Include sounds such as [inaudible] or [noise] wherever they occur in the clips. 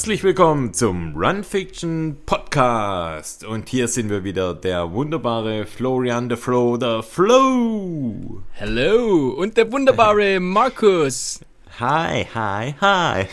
Herzlich willkommen zum Run Fiction Podcast. Und hier sind wir wieder, der wunderbare Florian the Flo, the Flow. Hello und der wunderbare [laughs] Markus. Hi, hi, hi.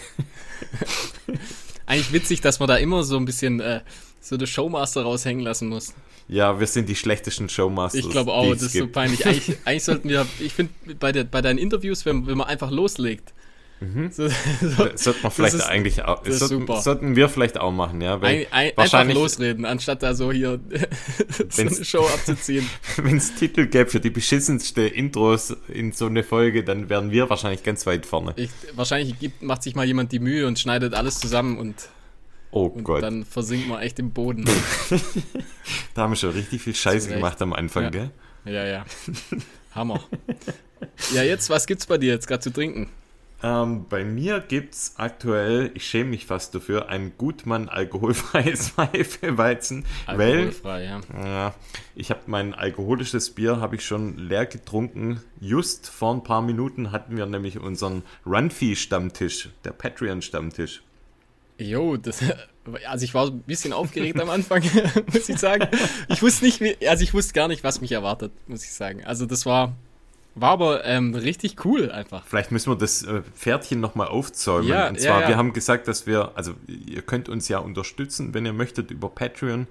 [laughs] Eigentlich witzig, dass man da immer so ein bisschen äh, so der Showmaster raushängen lassen muss. Ja, wir sind die schlechtesten Showmasters. Ich glaube auch, das ist gibt. so peinlich. Eigentlich, [laughs] eigentlich sollten wir, ich finde, bei, bei deinen Interviews, wenn, wenn man einfach loslegt, Mhm. So, so, Sollte man vielleicht ist, eigentlich auch. Sollten, sollten, wir vielleicht auch machen, ja. Weil ein, ein, wahrscheinlich, einfach losreden, anstatt da so hier [laughs] so eine Show abzuziehen. [laughs] Wenn es Titel gäbe für die beschissenste Intros in so eine Folge, dann wären wir wahrscheinlich ganz weit vorne. Ich, wahrscheinlich gibt, macht sich mal jemand die Mühe und schneidet alles zusammen und Oh und Gott. Dann versinkt man echt im Boden. [laughs] da haben wir schon richtig viel Scheiße gemacht am Anfang, ja. gell? Ja, ja. Hammer. ja, jetzt, was gibt's bei dir jetzt gerade zu trinken? Ähm, bei mir gibt es aktuell, ich schäme mich fast dafür, ein Gutmann alkoholfreies [laughs] Weizen. Alkoholfrei, ja. ja. Ich habe mein alkoholisches Bier habe ich schon leer getrunken. Just vor ein paar Minuten hatten wir nämlich unseren Runfee-Stammtisch, der Patreon-Stammtisch. Jo, das, also ich war ein bisschen aufgeregt am Anfang, [laughs] muss ich sagen. Ich wusste nicht, also ich wusste gar nicht, was mich erwartet, muss ich sagen. Also das war, war aber ähm, richtig cool einfach. Vielleicht müssen wir das äh, Pferdchen nochmal aufzäumen. Ja, Und zwar, ja, ja. wir haben gesagt, dass wir, also ihr könnt uns ja unterstützen, wenn ihr möchtet, über Patreon.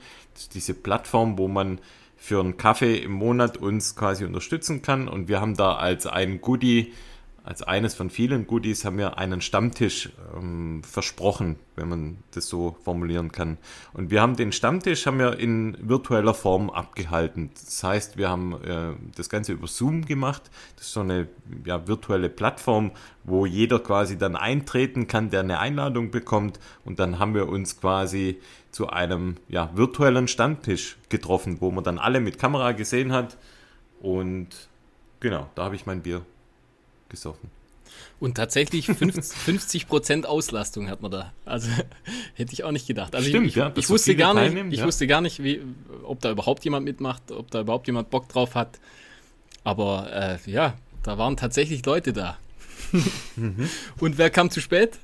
Diese Plattform, wo man für einen Kaffee im Monat uns quasi unterstützen kann. Und wir haben da als ein Goodie als eines von vielen Goodies haben wir einen Stammtisch ähm, versprochen, wenn man das so formulieren kann. Und wir haben den Stammtisch haben wir in virtueller Form abgehalten. Das heißt, wir haben äh, das Ganze über Zoom gemacht. Das ist so eine ja, virtuelle Plattform, wo jeder quasi dann eintreten kann, der eine Einladung bekommt. Und dann haben wir uns quasi zu einem ja, virtuellen Stammtisch getroffen, wo man dann alle mit Kamera gesehen hat. Und genau, da habe ich mein Bier gesoffen. Und tatsächlich 50, [laughs] Prozent Auslastung hat man da. Also [laughs] hätte ich auch nicht gedacht. Also Stimmt, ich, ja, ich wusste gar nicht, ich ja. wusste gar nicht, wie, ob da überhaupt jemand mitmacht, ob da überhaupt jemand Bock drauf hat. Aber äh, ja, da waren tatsächlich Leute da. mhm. [laughs] Und wer kam zu spät?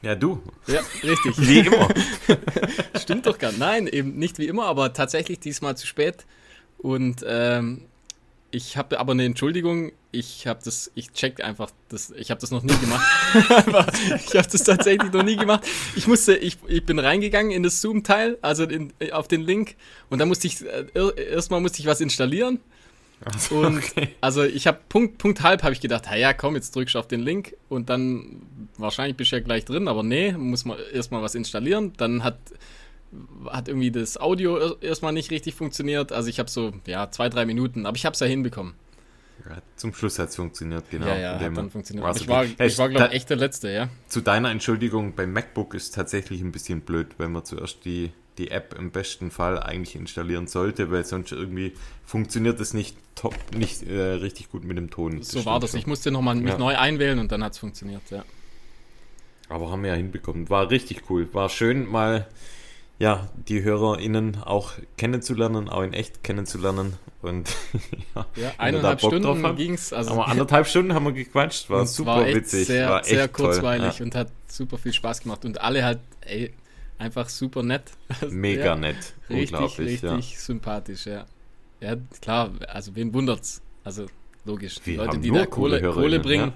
Ja, du. Ja, richtig. wie immer. Stimmt doch gar nicht. Nein, eben nicht wie immer, aber tatsächlich diesmal zu spät. Und ähm, ich habe aber eine Entschuldigung. Ich habe das, ich check einfach, das, ich habe das noch nie gemacht. [laughs] ich habe das tatsächlich noch nie gemacht. Ich musste, ich, ich bin reingegangen in das Zoom-Teil, also in, auf den Link, und da musste ich äh, erstmal musste ich was installieren. So, und okay. also ich habe Punkt, Punkt halb habe ich gedacht, ja komm, jetzt drückst du auf den Link und dann wahrscheinlich bist du ja gleich drin, aber nee, muss man erstmal was installieren. Dann hat hat irgendwie das Audio erstmal nicht richtig funktioniert. Also ich habe so, ja, zwei, drei Minuten, aber ich habe es ja hinbekommen. Ja, zum Schluss hat es funktioniert, genau. Ja, ja, hat dann funktioniert. ich war, ich war glaube ich, echt der Letzte, ja. Zu deiner Entschuldigung, beim MacBook ist tatsächlich ein bisschen blöd, wenn man zuerst die, die App im besten Fall eigentlich installieren sollte, weil sonst irgendwie funktioniert es nicht top, nicht äh, richtig gut mit dem Ton. Das so war das. Schon. Ich musste nochmal mich ja. neu einwählen und dann hat es funktioniert, ja. Aber haben wir ja hinbekommen. War richtig cool. War schön, mal ja, die HörerInnen auch kennenzulernen, auch in echt kennenzulernen. Und [laughs] ja, ja eineinhalb Stunden ging es. Also, Aber anderthalb Stunden haben wir gequatscht, war super war witzig. Sehr, war sehr kurzweilig ja. und hat super viel Spaß gemacht. Und alle halt, ey, einfach super nett. [laughs] Mega ja, nett. Richtig, richtig ja. sympathisch, ja. Ja, klar, also wen wundert's? Also logisch. Wir Leute, die da Kohle, Kohle bringen,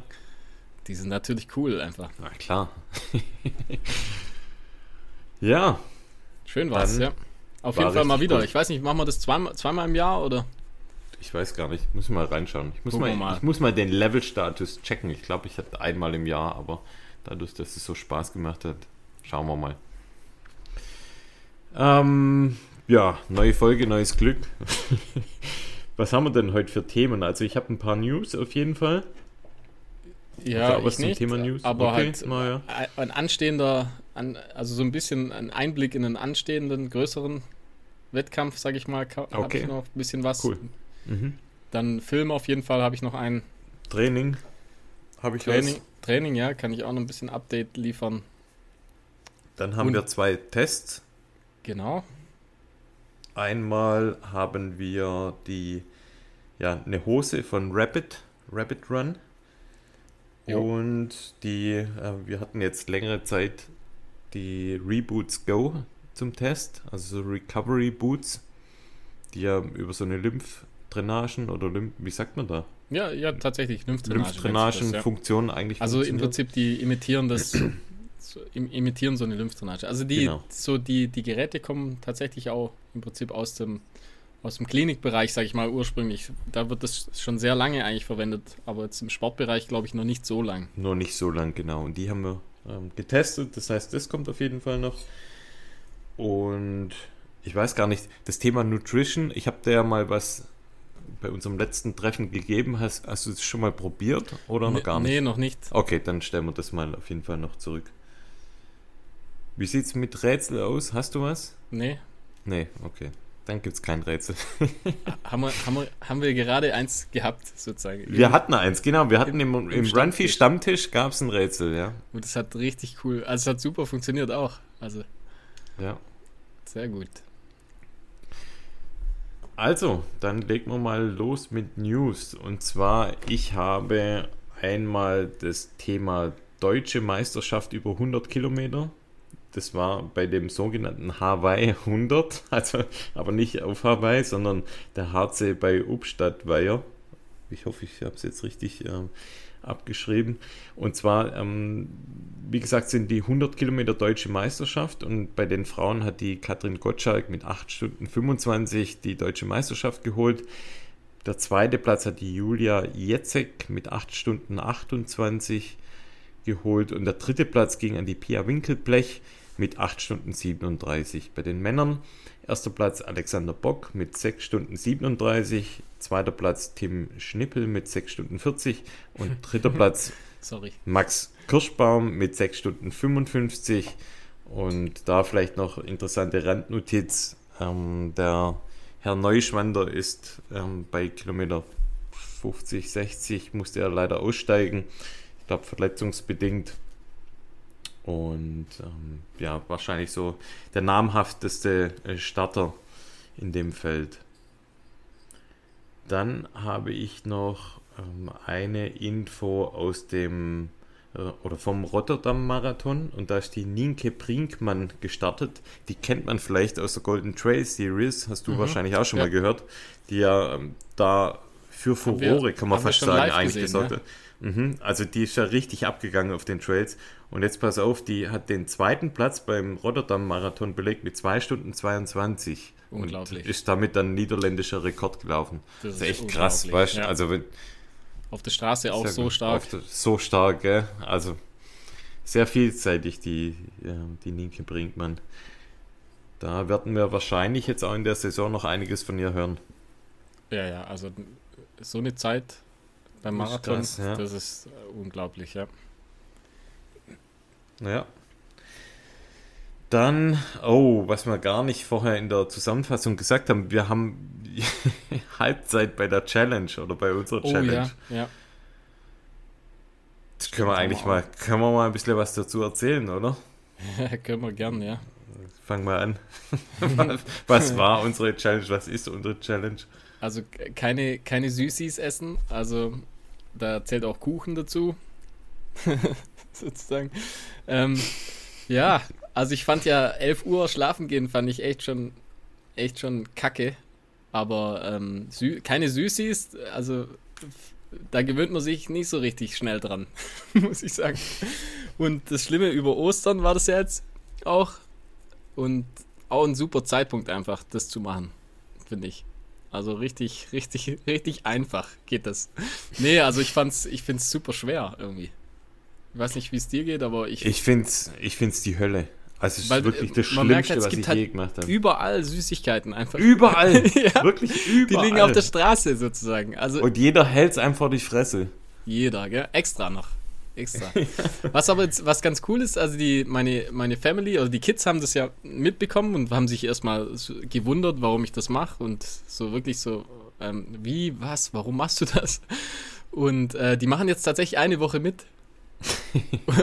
die sind natürlich cool einfach. Na klar. [laughs] ja, Schön war's, ja. Auf jeden Fall mal wieder. Gut. Ich weiß nicht, machen wir das zweimal, zweimal im Jahr oder? Ich weiß gar nicht. Ich muss mal reinschauen. Ich muss, mal, mal. ich muss mal den Level-Status checken. Ich glaube, ich hatte einmal im Jahr, aber dadurch, dass es so Spaß gemacht hat, schauen wir mal. Ähm, ja, neue Folge, neues Glück. [laughs] Was haben wir denn heute für Themen? Also ich habe ein paar News auf jeden Fall. Ja, aber was nicht, Thema News? aber okay, halt ja. ein anstehender, also so ein bisschen ein Einblick in einen anstehenden, größeren Wettkampf, sage ich mal, okay. habe ich noch ein bisschen was. Cool. Mhm. Dann Film auf jeden Fall habe ich noch einen. Training habe ich Training, was. Training, ja, kann ich auch noch ein bisschen Update liefern. Dann haben Und, wir zwei Tests. Genau. Einmal haben wir die, ja, eine Hose von Rapid, Rapid Run. Jo. Und die, äh, wir hatten jetzt längere Zeit die Reboots Go zum Test, also so Recovery Boots, die ja über so eine Lymphdrainagen oder Lymph, wie sagt man da? Ja, ja, tatsächlich Lymphdrainagen. Lymphdrainagen-Funktionen ja. eigentlich. Also im Prinzip die imitieren das, so, imitieren so eine Lymphdrainage. Also die, genau. so die, die Geräte kommen tatsächlich auch im Prinzip aus dem aus dem Klinikbereich, sage ich mal, ursprünglich. Da wird das schon sehr lange eigentlich verwendet, aber jetzt im Sportbereich glaube ich noch nicht so lang. Noch nicht so lang, genau. Und die haben wir ähm, getestet. Das heißt, das kommt auf jeden Fall noch. Und ich weiß gar nicht, das Thema Nutrition, ich habe da ja mal was bei unserem letzten Treffen gegeben. Hast, hast du es schon mal probiert oder noch gar nicht? Nee, noch nicht. Okay, dann stellen wir das mal auf jeden Fall noch zurück. Wie sieht es mit Rätsel aus? Hast du was? Nee. Nee, okay. Dann gibt es kein Rätsel. [laughs] haben, wir, haben, wir, haben wir gerade eins gehabt, sozusagen? Wir hatten eins, genau. Wir hatten im, im, im Runfee Stammtisch gab es ein Rätsel, ja. Und es hat richtig cool, also es hat super funktioniert auch. Also. Ja. Sehr gut. Also, dann legen wir mal los mit News. Und zwar, ich habe einmal das Thema Deutsche Meisterschaft über 100 Kilometer. Das war bei dem sogenannten Hawaii 100, [laughs] also aber nicht auf Hawaii, sondern der HC bei Upstadtweier. Ich hoffe, ich habe es jetzt richtig äh, abgeschrieben. Und zwar, ähm, wie gesagt, sind die 100 Kilometer deutsche Meisterschaft und bei den Frauen hat die Katrin Gottschalk mit 8 Stunden 25 die deutsche Meisterschaft geholt. Der zweite Platz hat die Julia Jetzek mit 8 Stunden 28 geholt und der dritte Platz ging an die Pia Winkelblech mit 8 Stunden 37. Bei den Männern erster Platz Alexander Bock mit 6 Stunden 37, zweiter Platz Tim Schnippel mit 6 Stunden 40 und [laughs] dritter Platz. Max Kirschbaum mit 6 Stunden 55. Und da vielleicht noch interessante Randnotiz. Ähm, der Herr Neuschwander ist ähm, bei Kilometer 50, 60 musste er leider aussteigen. Ich glaube verletzungsbedingt. Und ähm, ja, wahrscheinlich so der namhafteste äh, Starter in dem Feld. Dann habe ich noch ähm, eine Info aus dem äh, oder vom Rotterdam Marathon und da ist die Nienke Brinkmann gestartet. Die kennt man vielleicht aus der Golden Trail Series, hast du mhm. wahrscheinlich auch schon ja. mal gehört, die ja ähm, da für Furore, wir, kann man fast sagen, eigentlich gesorgt hat. Mhm, also die ist ja richtig abgegangen auf den Trails. Und jetzt pass auf, die hat den zweiten Platz beim Rotterdam-Marathon belegt mit 2 Stunden 22. Unglaublich. Und ist damit dann niederländischer Rekord gelaufen. Das, ist echt krass, weißt du? Ja. Also wenn, auf der Straße auch so stark. Der, so stark, gell? Also sehr vielseitig, die, ja, die Nienke Brinkmann. Da werden wir wahrscheinlich jetzt auch in der Saison noch einiges von ihr hören. Ja, ja, also so eine Zeit beim Marathon, krass, ja. das ist äh, unglaublich, ja. Ja. Dann, oh, was wir gar nicht vorher in der Zusammenfassung gesagt haben, wir haben [laughs] Halbzeit bei der Challenge oder bei unserer oh, Challenge. Ja, ja. Das können wir eigentlich mal, können wir mal ein bisschen was dazu erzählen, oder? Ja, [laughs] können wir gern, ja. Fangen wir an. [laughs] was war unsere Challenge? Was ist unsere Challenge? Also keine, keine Süßis essen. Also da zählt auch Kuchen dazu. [laughs] Sozusagen. Ähm, ja, also ich fand ja 11 Uhr schlafen gehen, fand ich echt schon, echt schon kacke. Aber ähm, sü keine Süßis, also da gewöhnt man sich nicht so richtig schnell dran, [laughs] muss ich sagen. Und das Schlimme über Ostern war das ja jetzt auch. Und auch ein super Zeitpunkt einfach, das zu machen, finde ich. Also richtig, richtig, richtig einfach geht das. Nee, also ich fand's, ich find's super schwer irgendwie. Ich weiß nicht, wie es dir geht, aber ich. Ich find's, ich find's die Hölle. Also es ist Weil, wirklich das Schlimmste, merkt, was ich halt je gemacht habe. Überall Süßigkeiten einfach. Überall. [laughs] ja. Wirklich überall. Die liegen auf der Straße sozusagen. Also Und jeder hält es einfach die Fresse. Jeder, gell? Extra noch. Extra. [laughs] was aber jetzt, was ganz cool ist, also die, meine, meine Family, also die Kids haben das ja mitbekommen und haben sich erstmal gewundert, warum ich das mache und so wirklich so, ähm, wie, was, warum machst du das? Und äh, die machen jetzt tatsächlich eine Woche mit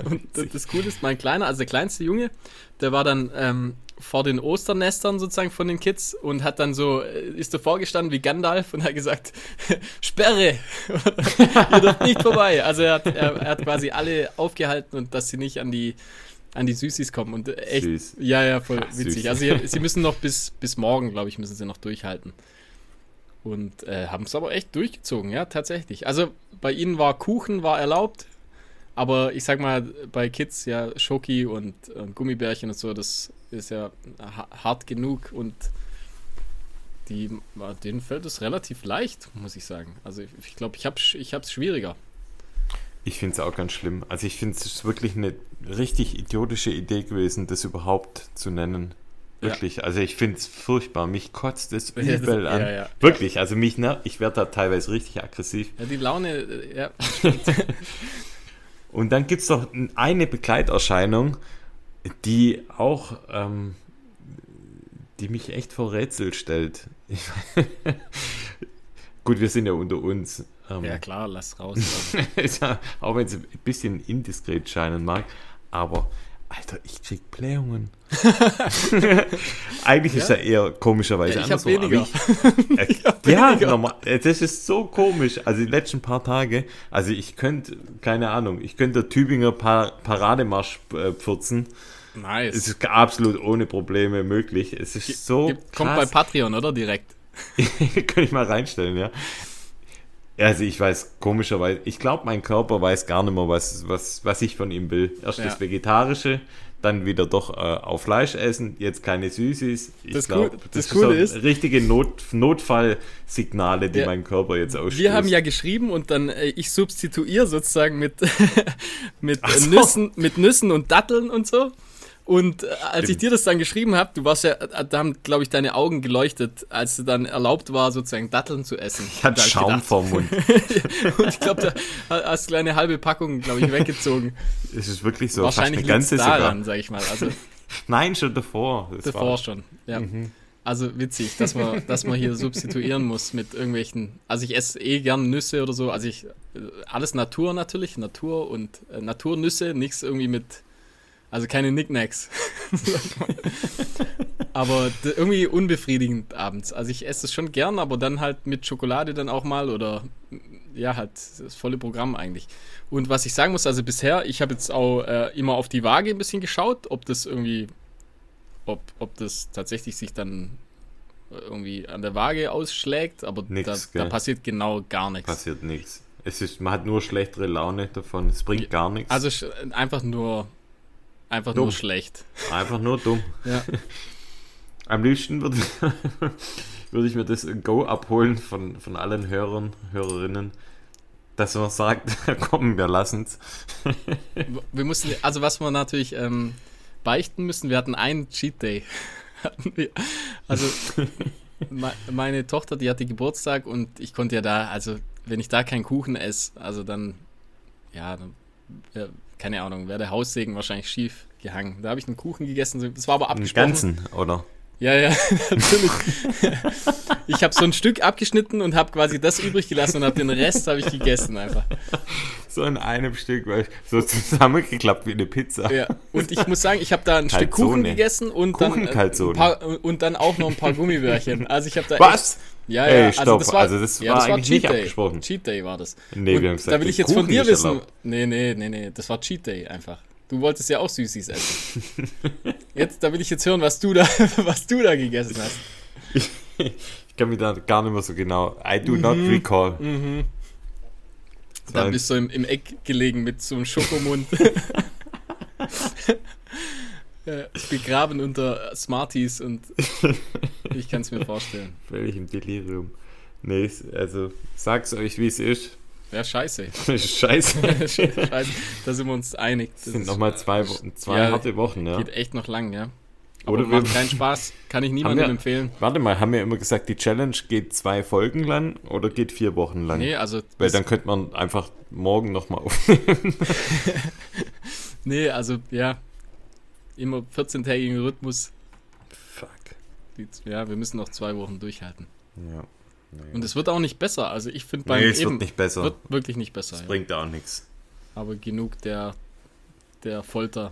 und das Coole ist, mein Kleiner, also der kleinste Junge, der war dann ähm, vor den Osternestern sozusagen von den Kids und hat dann so, äh, ist davor gestanden wie Gandalf und hat gesagt, [laughs] Sperre, [laughs] ihr dürft nicht vorbei. Also er hat, er, er, hat quasi alle aufgehalten und dass sie nicht an die, an die Süßis kommen. Und echt, Süß. ja, ja, voll Ach, witzig. Süß. Also sie, [laughs] sie, müssen noch bis, bis morgen, glaube ich, müssen sie noch durchhalten. Und äh, haben es aber echt durchgezogen, ja, tatsächlich. Also bei ihnen war Kuchen war erlaubt, aber ich sag mal, bei Kids ja Schoki und, und Gummibärchen und so, das ist ja hart genug und die, denen fällt es relativ leicht, muss ich sagen. Also ich glaube, ich, glaub, ich habe es ich schwieriger. Ich finde es auch ganz schlimm. Also ich finde es wirklich eine richtig idiotische Idee gewesen, das überhaupt zu nennen. Wirklich. Ja. Also ich finde es furchtbar. Mich kotzt es [laughs] übel an. Ja, ja. Wirklich. Also mich, ne, ich werde da teilweise richtig aggressiv. Ja, die Laune, äh, ja. [laughs] [laughs] Und dann gibt es doch eine Begleiterscheinung, die auch, ähm, die mich echt vor Rätsel stellt. [laughs] Gut, wir sind ja unter uns. Ähm, ja klar, lass raus. [laughs] ja, auch wenn es ein bisschen indiskret scheinen mag, aber Alter, ich krieg Blähungen. [laughs] [laughs] Eigentlich ja? ist er eher komischerweise ja, ich andersrum. Weniger. Ich, äh, [laughs] ich ja, weniger. Normal, äh, das ist so komisch. Also die letzten paar Tage, also ich könnte, keine Ahnung, ich könnte Tübinger pa Parademarsch äh, pfurzen. Nice. Es ist absolut ohne Probleme möglich. Es ist G so. Kommt bei Patreon, oder? Direkt. Kann ich mal reinstellen, ja. Also ich weiß komischerweise, ich glaube, mein Körper weiß gar nicht mehr, was, was, was ich von ihm will. Erst ja. das Vegetarische, dann wieder doch äh, auf Fleisch essen, jetzt keine Süßes. Ich glaube, das, das, das Coole ist, richtige Not, Notfallsignale, die ja, mein Körper jetzt ausstößt. Wir haben ja geschrieben und dann äh, ich substituiere sozusagen mit, [laughs] mit, so. Nüssen, mit Nüssen und Datteln und so. Und äh, als ich dir das dann geschrieben habe, du warst ja, äh, da haben, glaube ich, deine Augen geleuchtet, als es dann erlaubt war, sozusagen Datteln zu essen. Ich hatte Schaum gedacht. vorm Mund. [laughs] und ich glaube, da hast du eine halbe Packung, glaube ich, weggezogen. Es ist wirklich so. Wahrscheinlich eine ganze daran, sag ich mal. Also, [laughs] Nein, schon davor. Das davor war... schon, ja. Mhm. Also witzig, dass man, dass man hier substituieren muss mit irgendwelchen. Also ich esse eh gern Nüsse oder so. Also ich äh, alles Natur natürlich, Natur und äh, Naturnüsse, nichts irgendwie mit also keine Nicknacks. aber irgendwie unbefriedigend abends. Also ich esse es schon gern, aber dann halt mit Schokolade dann auch mal oder ja, halt das volle Programm eigentlich. Und was ich sagen muss, also bisher, ich habe jetzt auch äh, immer auf die Waage ein bisschen geschaut, ob das irgendwie, ob, ob das tatsächlich sich dann irgendwie an der Waage ausschlägt, aber nix, da, da, passiert genau gar nichts. Passiert nichts. Es ist, man hat nur schlechtere Laune davon, es bringt gar nichts. Also einfach nur Einfach dumm. nur schlecht. Einfach nur dumm. Ja. [laughs] Am liebsten würde, [laughs] würde ich mir das Go abholen von, von allen Hörern, Hörerinnen, dass man sagt, [laughs] komm, wir lassen es. wir mussten, also was wir natürlich ähm, beichten müssen, wir hatten einen Cheat Day. also meine Tochter, die hatte Geburtstag und ich konnte ja da, also wenn ich da keinen Kuchen esse, also dann, ja, dann keine Ahnung, wäre der Haussegen wahrscheinlich schief gehangen. Da habe ich einen Kuchen gegessen, das war aber abgesprochen. Den ganzen, oder? Ja, ja, [laughs] natürlich. ich habe so ein Stück abgeschnitten und habe quasi das übrig gelassen und habe den Rest habe ich gegessen einfach. So in einem Stück, weil so zusammengeklappt wie eine Pizza. Ja, und ich muss sagen, ich habe da ein Kalzone. Stück Kuchen gegessen und dann, äh, paar, und dann auch noch ein paar Gummibärchen. Also ich habe da Was? Echt, ja, ja, Ey, stopp. also das war, also das ja, war das eigentlich Cheat nicht Day. abgesprochen. Cheat Day war das. Nee, und wir haben gesagt, da will ich jetzt Kuchen von dir wissen. Nee, nee, nee, nee, das war Cheat Day einfach. Du wolltest ja auch Süßis essen. [laughs] jetzt, da will ich jetzt hören, was du da, [laughs] was du da gegessen hast. Ich, [laughs] ich kann mich da gar nicht mehr so genau. I do mhm. not recall. Mhm. Da bist du im, im Eck gelegen mit so einem Schokomund. begraben unter Smarties und ich kann es mir vorstellen. Völlig im Delirium. Nee, also sag's euch, wie es ist. Ja, scheiße. [laughs] scheiße. [laughs] scheiße. Da sind wir uns einig. Das sind nochmal zwei, Wochen, zwei ja, harte Wochen, ja. Geht echt noch lang, ja. Aber Oder macht keinen Spaß, kann ich niemandem wir, empfehlen. Warte mal, haben wir immer gesagt, die Challenge geht zwei Folgen lang oder geht vier Wochen lang? Nee, also. Weil dann könnte man einfach morgen nochmal aufnehmen. [laughs] nee, also ja, immer 14-tägigen Rhythmus. Fuck. Ja, wir müssen noch zwei Wochen durchhalten. Ja. Und es wird auch nicht besser. Also ich finde beim nee, es eben, wird nicht besser. Wird wirklich nicht besser. Es ja. bringt auch nichts. Aber genug der, der Folter.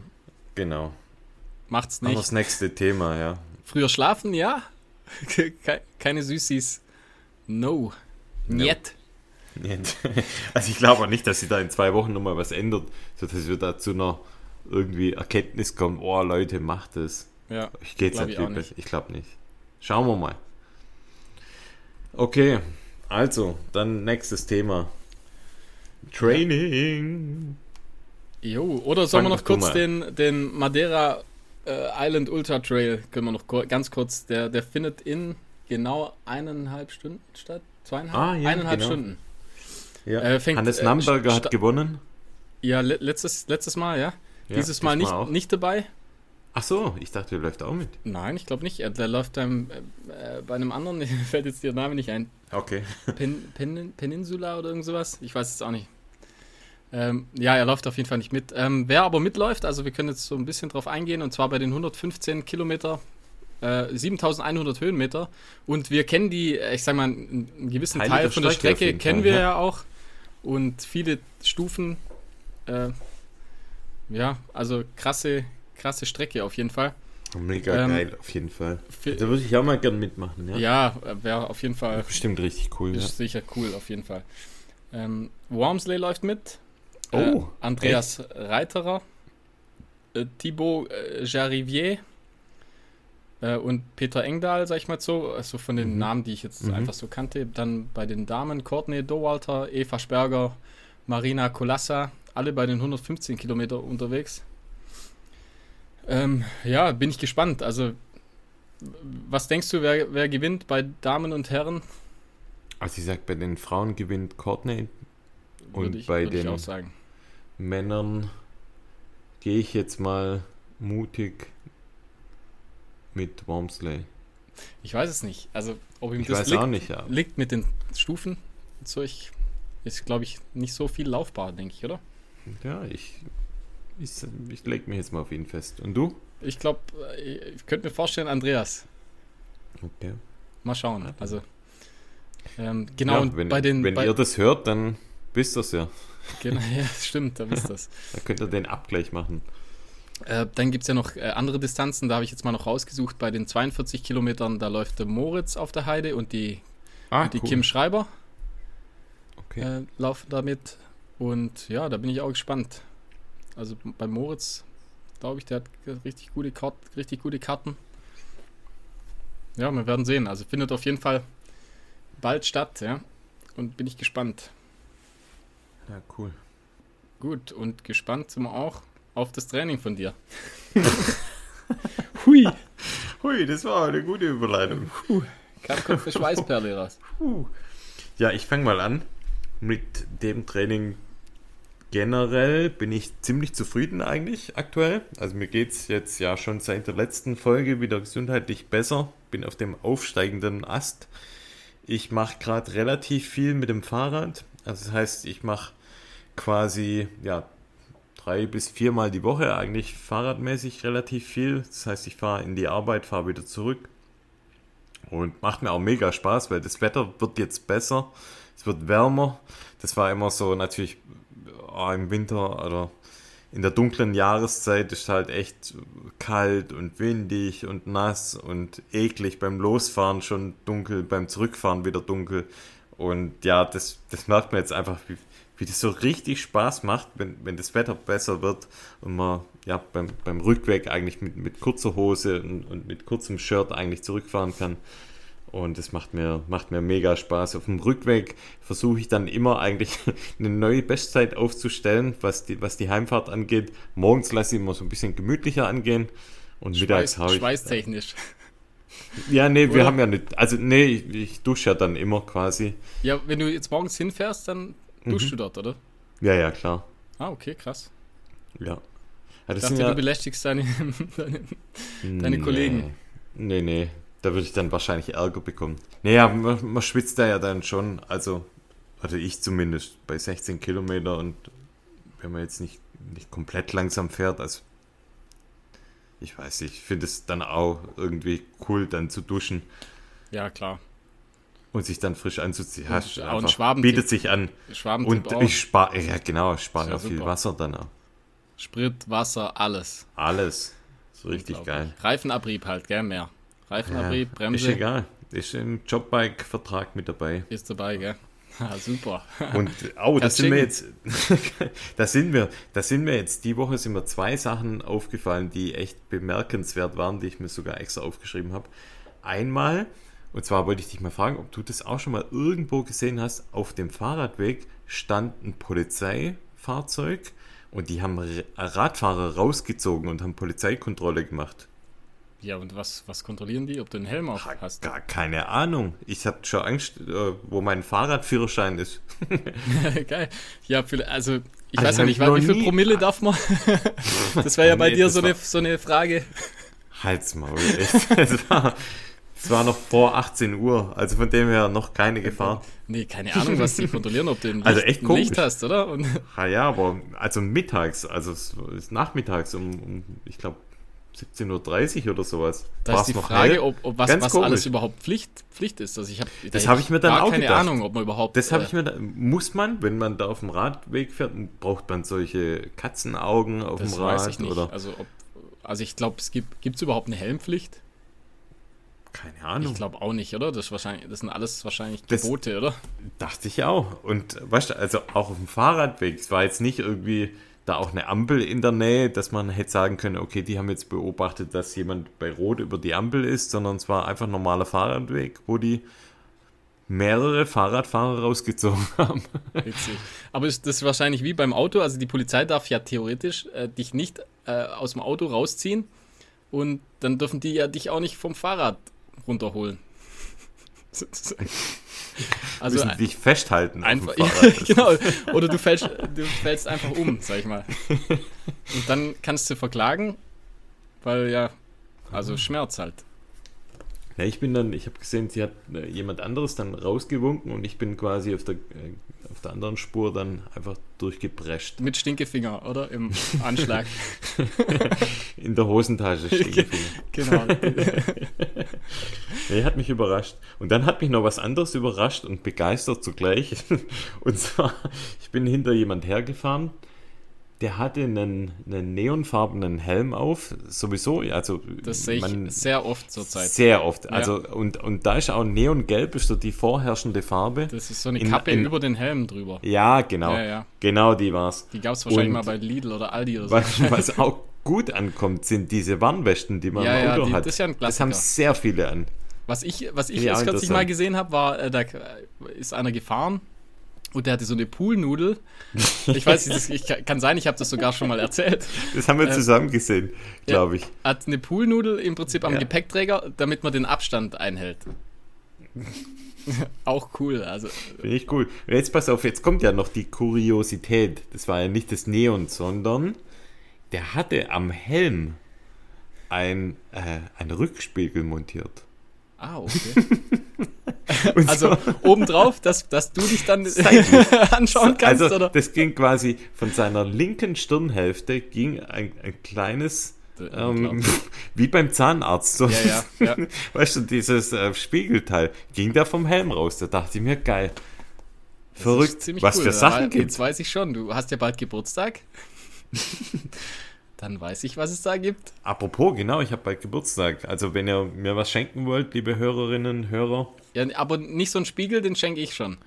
Genau. Macht's nicht. das nächste Thema, ja. Früher schlafen, ja. [laughs] Keine Süßis. No. Niet. No. [laughs] Also ich glaube auch nicht, dass sie da in zwei Wochen nochmal was ändert, sodass wir da zu einer irgendwie Erkenntnis kommt, oh Leute, macht es. Ja, ich gehe jetzt natürlich, ich, ich glaube nicht. Schauen wir mal. Okay, also, dann nächstes Thema. Training. Jo, oder sollen wir noch kurz den, den Madeira äh, Island Ultra Trail, können wir noch ganz kurz, der, der findet in genau eineinhalb Stunden statt? Zweieinhalb? Ah, ja, eineinhalb genau. Stunden. Ja. Äh, fängt, Hannes Namberger äh, hat gewonnen. Ja, letztes, letztes Mal, ja. ja Dieses Mal nicht, nicht dabei. Ach so, ich dachte, er läuft auch mit. Nein, ich glaube nicht. Der läuft beim, äh, bei einem anderen, [laughs] fällt jetzt der Name nicht ein. Okay. [laughs] Pen, Pen, Peninsula oder irgend sowas? Ich weiß es auch nicht. Ähm, ja, er läuft auf jeden Fall nicht mit. Ähm, wer aber mitläuft, also wir können jetzt so ein bisschen drauf eingehen, und zwar bei den 115 Kilometer, äh, 7100 Höhenmeter. Und wir kennen die, ich sag mal, einen gewissen Teile Teil von der Strecke, Strecke kennen Fall, wir ja. ja auch. Und viele Stufen. Äh, ja, also krasse, krasse Strecke auf jeden Fall. Mega ähm, geil, auf jeden Fall. Da würde ich auch mal gern mitmachen, ja. Ja, wäre auf jeden Fall. Bestimmt richtig cool. Ist ja. sicher cool, auf jeden Fall. Ähm, Wormsley läuft mit. Äh, oh. Äh, Andreas echt? Reiterer. Äh, Thibaut äh, Jarivier. Äh, und Peter Engdahl, sag ich mal so. Also von den mhm. Namen, die ich jetzt mhm. einfach so kannte. Dann bei den Damen Courtney Dowalter, Eva Sperger, Marina Kolassa. Alle bei den 115 Kilometer unterwegs. Ähm, ja, bin ich gespannt. Also, was denkst du, wer, wer gewinnt bei Damen und Herren? Also, ich sag, bei den Frauen gewinnt Courtney. Und ich, bei den Männern gehe ich jetzt mal mutig mit Wormsley. Ich weiß es nicht. Also, ob ihm ich das liegt, nicht, ja. liegt mit den Stufen. So, ich, ist, glaube ich, nicht so viel laufbar, denke ich, oder? Ja, ich ich, ich lege mich jetzt mal auf ihn fest. Und du? Ich glaube, ich könnte mir vorstellen, Andreas. Okay. Mal schauen. Also, ähm, genau, ja, wenn, bei den. Wenn bei, ihr das hört, dann wisst ihr es ja. Genau, [laughs] ja, stimmt, da wisst ihr es. da könnt ihr den Abgleich machen. Äh, dann gibt es ja noch äh, andere Distanzen, da habe ich jetzt mal noch rausgesucht. Bei den 42 Kilometern, da läuft der Moritz auf der Heide und die, ah, und die cool. Kim Schreiber okay. äh, laufen damit. Und ja, da bin ich auch gespannt. Also bei Moritz, glaube ich, der hat richtig gute, Kart richtig gute Karten. Ja, wir werden sehen. Also findet auf jeden Fall bald statt, ja. Und bin ich gespannt. Ja, cool. Gut, und gespannt sind wir auch auf das Training von dir. Hui. Hui, das war eine gute Überleitung. Puh. Kam für Schweißperle. Ja, ich fange mal an mit dem Training, generell bin ich ziemlich zufrieden eigentlich aktuell. Also mir geht es jetzt ja schon seit der letzten Folge wieder gesundheitlich besser. Bin auf dem aufsteigenden Ast. Ich mache gerade relativ viel mit dem Fahrrad. Also das heißt, ich mache quasi ja drei bis viermal die Woche eigentlich fahrradmäßig relativ viel. Das heißt, ich fahre in die Arbeit, fahre wieder zurück. Und macht mir auch mega Spaß, weil das Wetter wird jetzt besser. Es wird wärmer. Das war immer so natürlich oh, im Winter oder in der dunklen Jahreszeit ist halt echt kalt und windig und nass und eklig beim Losfahren schon dunkel, beim Zurückfahren wieder dunkel. Und ja, das, das merkt man jetzt einfach, wie, wie das so richtig Spaß macht, wenn, wenn das Wetter besser wird und man ja beim, beim Rückweg eigentlich mit, mit kurzer Hose und, und mit kurzem Shirt eigentlich zurückfahren kann. Und es macht mir, macht mir mega Spaß. Auf dem Rückweg versuche ich dann immer eigentlich [laughs] eine neue Bestzeit aufzustellen, was die, was die Heimfahrt angeht. Morgens lasse ich immer so ein bisschen gemütlicher angehen. Und mittags habe ich. Schweißtechnisch. Ja, nee, Oder? wir haben ja nicht. Also, nee, ich, ich, dusche ja dann immer quasi. Ja, wenn du jetzt morgens hinfährst, dann duschst mhm. du dort, oder? Ja, ja, klar. Ah, okay, krass. Ja. ja ich dachte, ja, du belästigst deine, deine, [laughs] deine nee. Kollegen. Nee, nee. Da würde ich dann wahrscheinlich Ärger bekommen. Naja, man, man schwitzt da ja dann schon, also, oder ich zumindest, bei 16 Kilometer und wenn man jetzt nicht, nicht komplett langsam fährt, also ich weiß nicht, ich finde es dann auch irgendwie cool, dann zu duschen. Ja, klar. Und sich dann frisch anzuziehen. Und, ja, und Schwaben bietet sich an. Und auch. ich spare, ja genau, ich spare ja, viel Wasser dann auch. Sprit, Wasser, alles. Alles. So richtig geil. Reifenabrieb halt, gern mehr. Reifenabrieb, ja, Bremse. Ist egal. Ist im Jobbike-Vertrag mit dabei. Ist dabei, gell? [laughs] Ah, super. Und oh, das sind wir jetzt, [laughs] da sind wir, da sind mir jetzt, die Woche sind mir zwei Sachen aufgefallen, die echt bemerkenswert waren, die ich mir sogar extra aufgeschrieben habe. Einmal, und zwar wollte ich dich mal fragen, ob du das auch schon mal irgendwo gesehen hast, auf dem Fahrradweg stand ein Polizeifahrzeug und die haben Radfahrer rausgezogen und haben Polizeikontrolle gemacht. Ja, und was, was kontrollieren die, ob du einen Helm auf hast? Gar keine Ahnung. Ich habe schon Angst, äh, wo mein Fahrradführerschein ist. [laughs] [laughs] Geil. Ja, also ich also weiß ja nicht, wie viel Promille darf man? [laughs] das wäre ja bei nee, dir so eine, so eine Frage. Halt's Maul, Es war, es war noch vor 18 Uhr, also von dem her noch keine Gefahr. Nee, keine Ahnung, was die kontrollieren, ob du ein also Licht, also echt ein Licht hast, oder? Und ja, ja, aber also mittags, also es ist nachmittags um, um ich glaube 17.30 Uhr oder sowas. Da ist die Frage, ob, ob, was, was alles überhaupt Pflicht, Pflicht ist. Also ich hab, das habe ich mir dann auch keine gedacht. Ahnung, ob man überhaupt. Das habe äh, ich mir da, muss man, wenn man da auf dem Radweg fährt, braucht man solche Katzenaugen auf dem Rad? Weiß ich nicht. Oder? Also, ob, also ich glaube, es gibt gibt's überhaupt eine Helmpflicht? Keine Ahnung. Ich glaube auch nicht, oder? Das, wahrscheinlich, das sind alles wahrscheinlich Gebote, das oder? Dachte ich auch. Und weißt du, also auch auf dem Fahrradweg, es war jetzt nicht irgendwie da auch eine Ampel in der Nähe, dass man hätte sagen können, okay, die haben jetzt beobachtet, dass jemand bei Rot über die Ampel ist, sondern es war einfach ein normaler Fahrradweg, wo die mehrere Fahrradfahrer rausgezogen [laughs] haben. Witzig. Aber ist das wahrscheinlich wie beim Auto? Also die Polizei darf ja theoretisch äh, dich nicht äh, aus dem Auto rausziehen und dann dürfen die ja dich auch nicht vom Fahrrad runterholen. [laughs] [laughs] Also müssen dich festhalten. Einfach, [laughs] genau. Oder du fällst, du fällst einfach um, sag ich mal. [laughs] Und dann kannst du verklagen, weil ja, also Schmerz halt. Ja, ich bin dann, ich habe gesehen, sie hat äh, jemand anderes dann rausgewunken und ich bin quasi auf der, äh, auf der anderen Spur dann einfach durchgeprescht. Mit Stinkefinger, oder? Im [laughs] Anschlag. In der Hosentasche Stinkefinger. [laughs] genau. [laughs] nee, hat mich überrascht. Und dann hat mich noch was anderes überrascht und begeistert zugleich. Und zwar, ich bin hinter jemand hergefahren, der hatte einen, einen neonfarbenen Helm auf, sowieso. Also das sehe ich sehr oft zurzeit. Sehr oft. Also ja. und, und da ist auch neongelb ist so die vorherrschende Farbe. Das ist so eine Kappe in, über den Helm drüber. Ja, genau. Ja, ja. Genau, die war's. Die gab es wahrscheinlich und mal bei Lidl oder Aldi oder so. Was, was auch gut ankommt, sind diese Warnwesten, die man ja, im Auto die, hat. Das, ist ja ein das haben sehr viele an. Was ich, was ich ja, 40 Mal gesehen habe, war, äh, da ist einer gefahren und der hatte so eine Poolnudel. Ich weiß nicht, das, ich, kann sein, ich habe das sogar schon mal erzählt. Das haben wir äh, zusammen gesehen, glaube ich. Hat eine Poolnudel im Prinzip am ja. Gepäckträger, damit man den Abstand einhält. [laughs] Auch cool, also. Finde ich cool. Und jetzt pass auf, jetzt kommt ja noch die Kuriosität. Das war ja nicht das Neon, sondern der hatte am Helm ein, äh, ein Rückspiegel montiert. Ah, okay. [laughs] [laughs] also obendrauf, dass, dass du dich dann [laughs] anschauen kannst, also, oder? Das ging quasi von seiner linken Stirnhälfte ging ein, ein kleines ähm, wie beim Zahnarzt. So, ja, ja, ja. Weißt du, dieses äh, Spiegelteil ging da vom Helm raus. Da dachte ich mir, geil. Verrückt. Was cool. für Sachen gibt Jetzt weiß ich schon. Du hast ja bald Geburtstag. Dann weiß ich, was es da gibt. Apropos, genau, ich habe bald Geburtstag. Also, wenn ihr mir was schenken wollt, liebe Hörerinnen, Hörer. Ja, aber nicht so ein Spiegel, den schenke ich schon.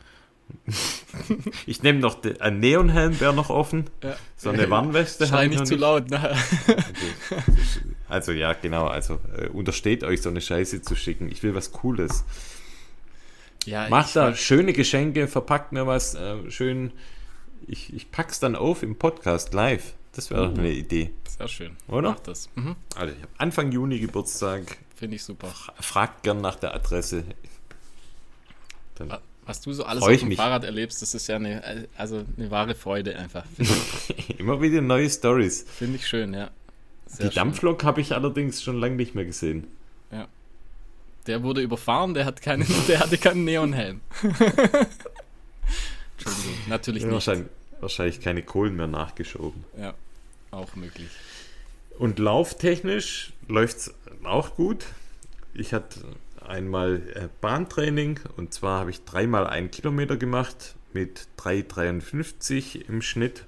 [laughs] ich nehme noch den, ein Neonhelm, wäre noch offen. Ja. So eine Warnweste. Schrei nicht zu laut. Ne? Also, ja, genau. Also, äh, untersteht euch, so eine Scheiße zu schicken. Ich will was Cooles. Ja, Macht da schöne Geschenke, verpackt mir was äh, schön. Ich, ich pack's dann auf im Podcast live. Das wäre doch eine Idee. Sehr schön. Oder? Mach das. Mhm. Also ich habe Anfang Juni Geburtstag. Finde ich super. Fragt gern nach der Adresse. Dann Was du so alles auf dem mich. Fahrrad erlebst, das ist ja eine, also eine wahre Freude einfach. [laughs] Immer wieder neue Stories. Finde ich schön, ja. Sehr Die Dampflok habe ich allerdings schon lange nicht mehr gesehen. Ja. Der wurde überfahren, der, hat keinen, [laughs] der hatte keinen Neonhelm. [laughs] Entschuldigung, natürlich ja, nicht. Wahrscheinlich, wahrscheinlich keine Kohlen mehr nachgeschoben. Ja. Auch möglich. Und lauftechnisch läuft es auch gut. Ich hatte einmal äh, Bahntraining und zwar habe ich dreimal einen Kilometer gemacht mit 3,53 im Schnitt.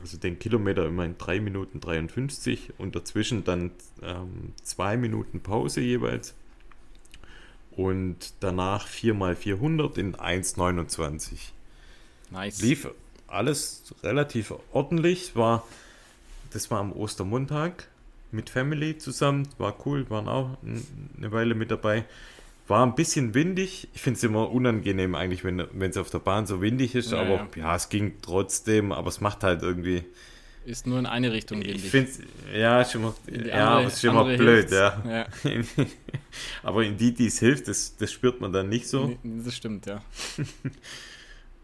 Also den Kilometer immer in 3 Minuten 53 und dazwischen dann ähm, 2 Minuten Pause jeweils. Und danach 4 mal 400 in 1,29. Nice. Lief alles relativ ordentlich. War, das war am Ostermontag mit Family zusammen. War cool, waren auch eine Weile mit dabei. War ein bisschen windig. Ich finde es immer unangenehm eigentlich, wenn es auf der Bahn so windig ist. Ja, aber ja. ja. es ging trotzdem. Aber es macht halt irgendwie. Ist nur in eine Richtung windig. Ich finde ja, ist immer, ja, ist immer blöd, ja. ja. [laughs] aber in die, die es hilft, das, das spürt man dann nicht so. Das stimmt, ja. [laughs]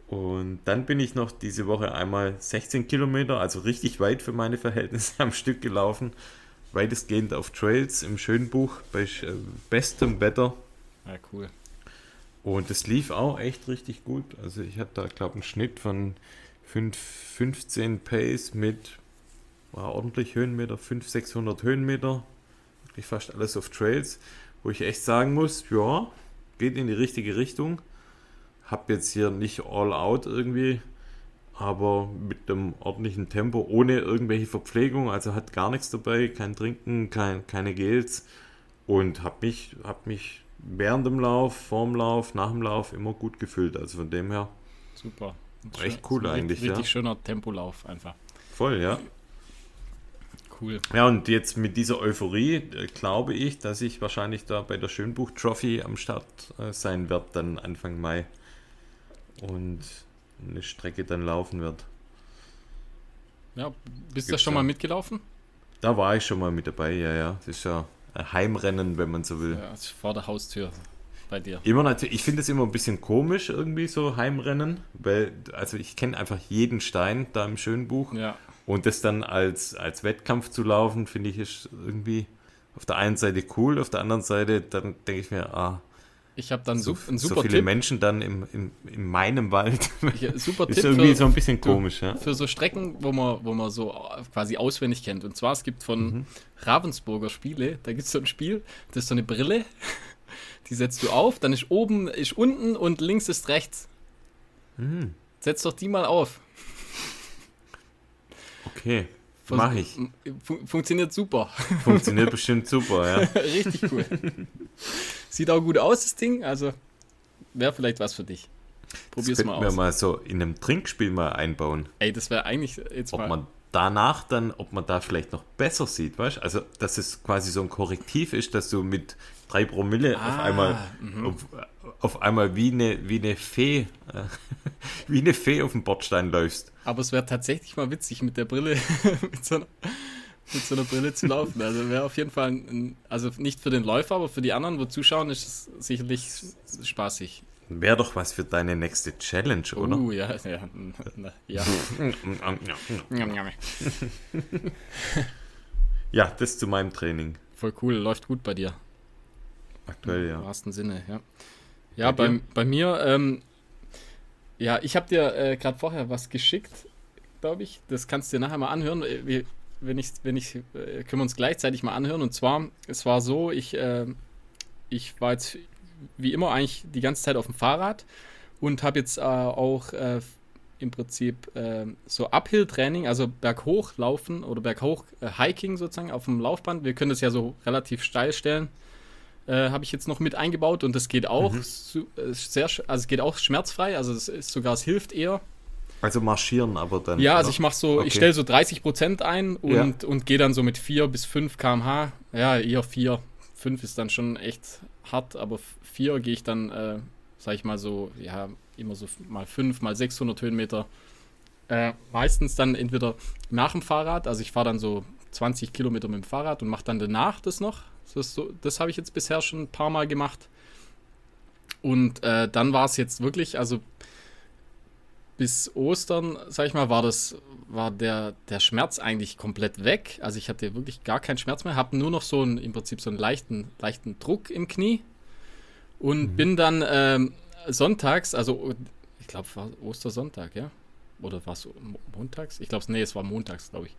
Und dann bin ich noch diese Woche einmal 16 Kilometer, also richtig weit für meine Verhältnisse [laughs] am Stück gelaufen. Weitestgehend auf Trails im Schönbuch bei äh, bestem Wetter. Ja, cool. Und es lief auch echt richtig gut. Also ich hatte da, glaube ich, einen Schnitt von 5, 15 Pace mit war ordentlich Höhenmeter, 500, 600 Höhenmeter. Wirklich fast alles auf Trails, wo ich echt sagen muss, ja, geht in die richtige Richtung. Hab jetzt hier nicht all out irgendwie, aber mit einem ordentlichen Tempo, ohne irgendwelche Verpflegung, also hat gar nichts dabei, kein Trinken, kein, keine Gels und hab mich, hab mich während dem Lauf, vorm Lauf, nach dem Lauf immer gut gefühlt. Also von dem her. Super. Echt cool so eigentlich. Richtig, ja. schöner Tempolauf einfach. Voll, ja. Cool. Ja, und jetzt mit dieser Euphorie äh, glaube ich, dass ich wahrscheinlich da bei der Schönbuch Trophy am Start äh, sein werde, dann Anfang Mai. Und eine Strecke dann laufen wird. Ja, bist du da schon mal mitgelaufen? Da war ich schon mal mit dabei, ja, ja. Das ist ja ein Heimrennen, wenn man so will. Ja, vor der Haustür bei dir. Immer natürlich, ich finde es immer ein bisschen komisch, irgendwie so Heimrennen, weil, also ich kenne einfach jeden Stein da im Schönbuch. Ja. Und das dann als, als Wettkampf zu laufen, finde ich, ist irgendwie auf der einen Seite cool, auf der anderen Seite, dann denke ich mir, ah, ich habe dann so, einen super so viele Tipp. Menschen dann im, im, in meinem Wald. [laughs] Ich, super ist Tipp irgendwie für, so ein bisschen komisch, ja. Für so Strecken, wo man, wo man so quasi auswendig kennt. Und zwar, es gibt von mhm. Ravensburger Spiele, da gibt es so ein Spiel, das ist so eine Brille, [laughs] die setzt du auf, dann ist oben, ist unten und links ist rechts. Mhm. Setz doch die mal auf. Okay. Mache ich. Fun funktioniert super. [laughs] Funktioniert bestimmt super, ja. [laughs] Richtig cool. Sieht auch gut aus, das Ding. Also wäre vielleicht was für dich. Probier's mal aus. wir mal so in einem Trinkspiel mal einbauen. Ey, das wäre eigentlich jetzt Ob mal. man danach dann, ob man da vielleicht noch besser sieht, weißt du? Also, dass es quasi so ein Korrektiv ist, dass du mit drei Promille ah, auf einmal mhm. auf, auf, einmal wie eine, wie eine Fee, äh, wie eine Fee auf dem Bordstein läufst. Aber es wäre tatsächlich mal witzig, mit der Brille, [laughs] mit, so einer, mit so einer Brille zu laufen. Also wäre auf jeden Fall, ein, also nicht für den Läufer, aber für die anderen, wo zuschauen, ist es sicherlich spaßig. Wäre doch was für deine nächste Challenge, oder? Uh, ja, ja. Ja, ja das zu meinem Training. Voll cool, läuft gut bei dir. Aktuell, ja. Im wahrsten Sinne, ja. Ja, bei, bei, bei mir, ähm, ja, ich habe dir äh, gerade vorher was geschickt, glaube ich. Das kannst du dir nachher mal anhören. Äh, wir, wenn ich, wenn ich, äh, können wir uns gleichzeitig mal anhören. Und zwar, es war so, ich, äh, ich war jetzt wie immer eigentlich die ganze Zeit auf dem Fahrrad und habe jetzt äh, auch äh, im Prinzip so Uphill-Training, also berghoch laufen oder berghoch Hiking sozusagen auf dem Laufband. Wir können das ja so relativ steil stellen äh, habe ich jetzt noch mit eingebaut und das geht auch mhm. su- äh, sehr, also es geht auch schmerzfrei, also es ist sogar, es hilft eher. Also marschieren aber dann. Ja, also ich mache so, okay. ich stelle so 30 Prozent ein und, ja. und gehe dann so mit 4 bis 5 km/h. Ja, eher 4. 5 ist dann schon echt hart, aber 4 gehe ich dann, äh, sag ich mal so, ja, immer so mal 5, mal 600 Höhenmeter. Äh, meistens dann entweder nach dem Fahrrad, also ich fahre dann so 20 Kilometer mit dem Fahrrad und mache dann danach das noch, das, so, das habe ich jetzt bisher schon ein paar Mal gemacht. Und äh, dann war es jetzt wirklich, also bis Ostern, sag ich mal, war das, war der, der Schmerz eigentlich komplett weg. Also ich hatte wirklich gar keinen Schmerz mehr, habe nur noch so einen, im Prinzip so einen leichten, leichten Druck im Knie und mhm. bin dann ähm, sonntags, also ich glaube, war Ostersonntag, ja? Oder war es montags? Ich glaube, nee, es war montags, glaube ich.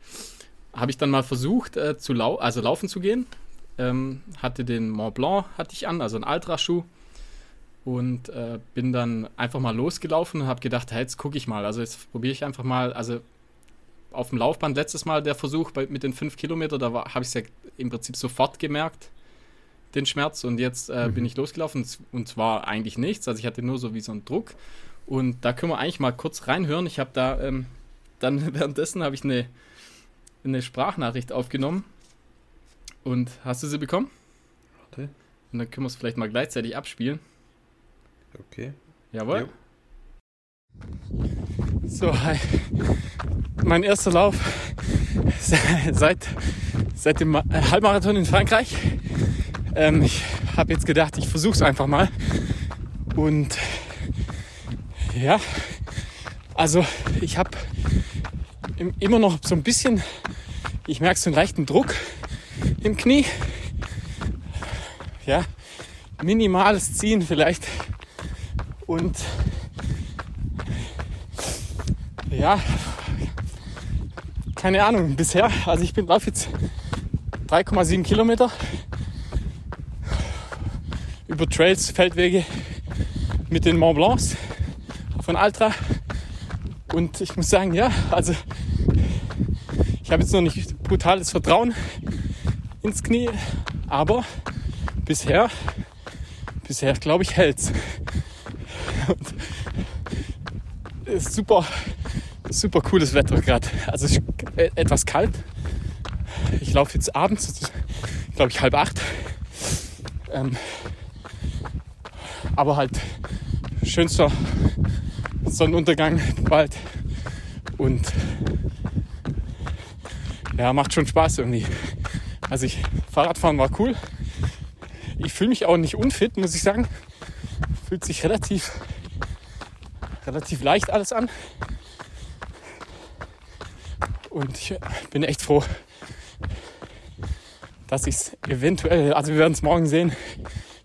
Habe ich dann mal versucht, äh, zu lau also laufen zu gehen ähm, hatte den Mont Blanc, hatte ich an, also einen Ultraschuh. Und äh, bin dann einfach mal losgelaufen und habe gedacht, hey, jetzt gucke ich mal. Also jetzt probiere ich einfach mal, also auf dem Laufband letztes Mal der Versuch bei, mit den 5 Kilometern, da habe ich es ja im Prinzip sofort gemerkt, den Schmerz. Und jetzt äh, mhm. bin ich losgelaufen und zwar eigentlich nichts. Also ich hatte nur so wie so einen Druck. Und da können wir eigentlich mal kurz reinhören. Ich habe da ähm, dann [laughs] währenddessen habe ich eine, eine Sprachnachricht aufgenommen. Und hast du sie bekommen? Warte. Und dann können wir es vielleicht mal gleichzeitig abspielen. Okay. Jawohl. Jo. So, hi. Mein erster Lauf [laughs] seit, seit dem Halbmarathon in Frankreich. Ähm, ich habe jetzt gedacht, ich versuche es einfach mal. Und ja, also ich habe immer noch so ein bisschen, ich merke so einen leichten Druck im Knie. Ja, minimales Ziehen vielleicht. Und ja, keine Ahnung, bisher, also ich bin laufe jetzt 3,7 Kilometer über Trails, Feldwege mit den Mont Blancs von Altra. Und ich muss sagen, ja, also ich habe jetzt noch nicht brutales Vertrauen ins Knie, aber bisher, bisher glaube ich. Und ist super, super cooles Wetter gerade. Also es ist etwas kalt. Ich laufe jetzt abends, glaube ich, halb acht. Ähm, aber halt schönster Sonnenuntergang bald. Und ja, macht schon Spaß irgendwie. Also ich, Fahrradfahren war cool. Ich fühle mich auch nicht unfit, muss ich sagen. Fühlt sich relativ, relativ leicht alles an. Und ich bin echt froh, dass ich es eventuell, also wir werden es morgen sehen,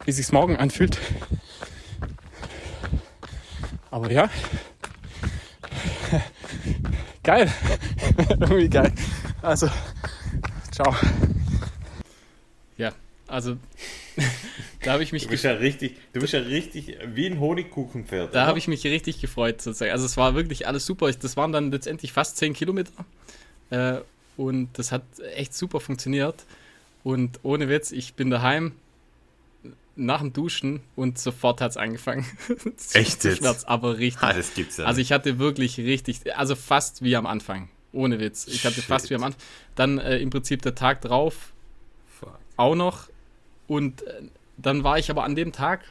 wie sich morgen anfühlt. Aber ja, [laughs] geil. [laughs] Irgendwie geil. Also, ciao. Also da habe ich mich. Du bist ja richtig, du bist ja richtig wie ein Honigkuchenpferd. Da habe ich mich richtig gefreut sozusagen. Also es war wirklich alles super. Das waren dann letztendlich fast 10 Kilometer. Äh, und das hat echt super funktioniert. Und ohne Witz, ich bin daheim nach dem Duschen und sofort hat es angefangen. [laughs] Echt jetzt? Schmerz, aber richtig. Ah, das gibt's ja. Also ich hatte wirklich richtig, also fast wie am Anfang. Ohne Witz. Ich hatte Shit. fast wie am Anfang. Dann äh, im Prinzip der Tag drauf auch noch. Und äh, dann war ich aber an dem Tag,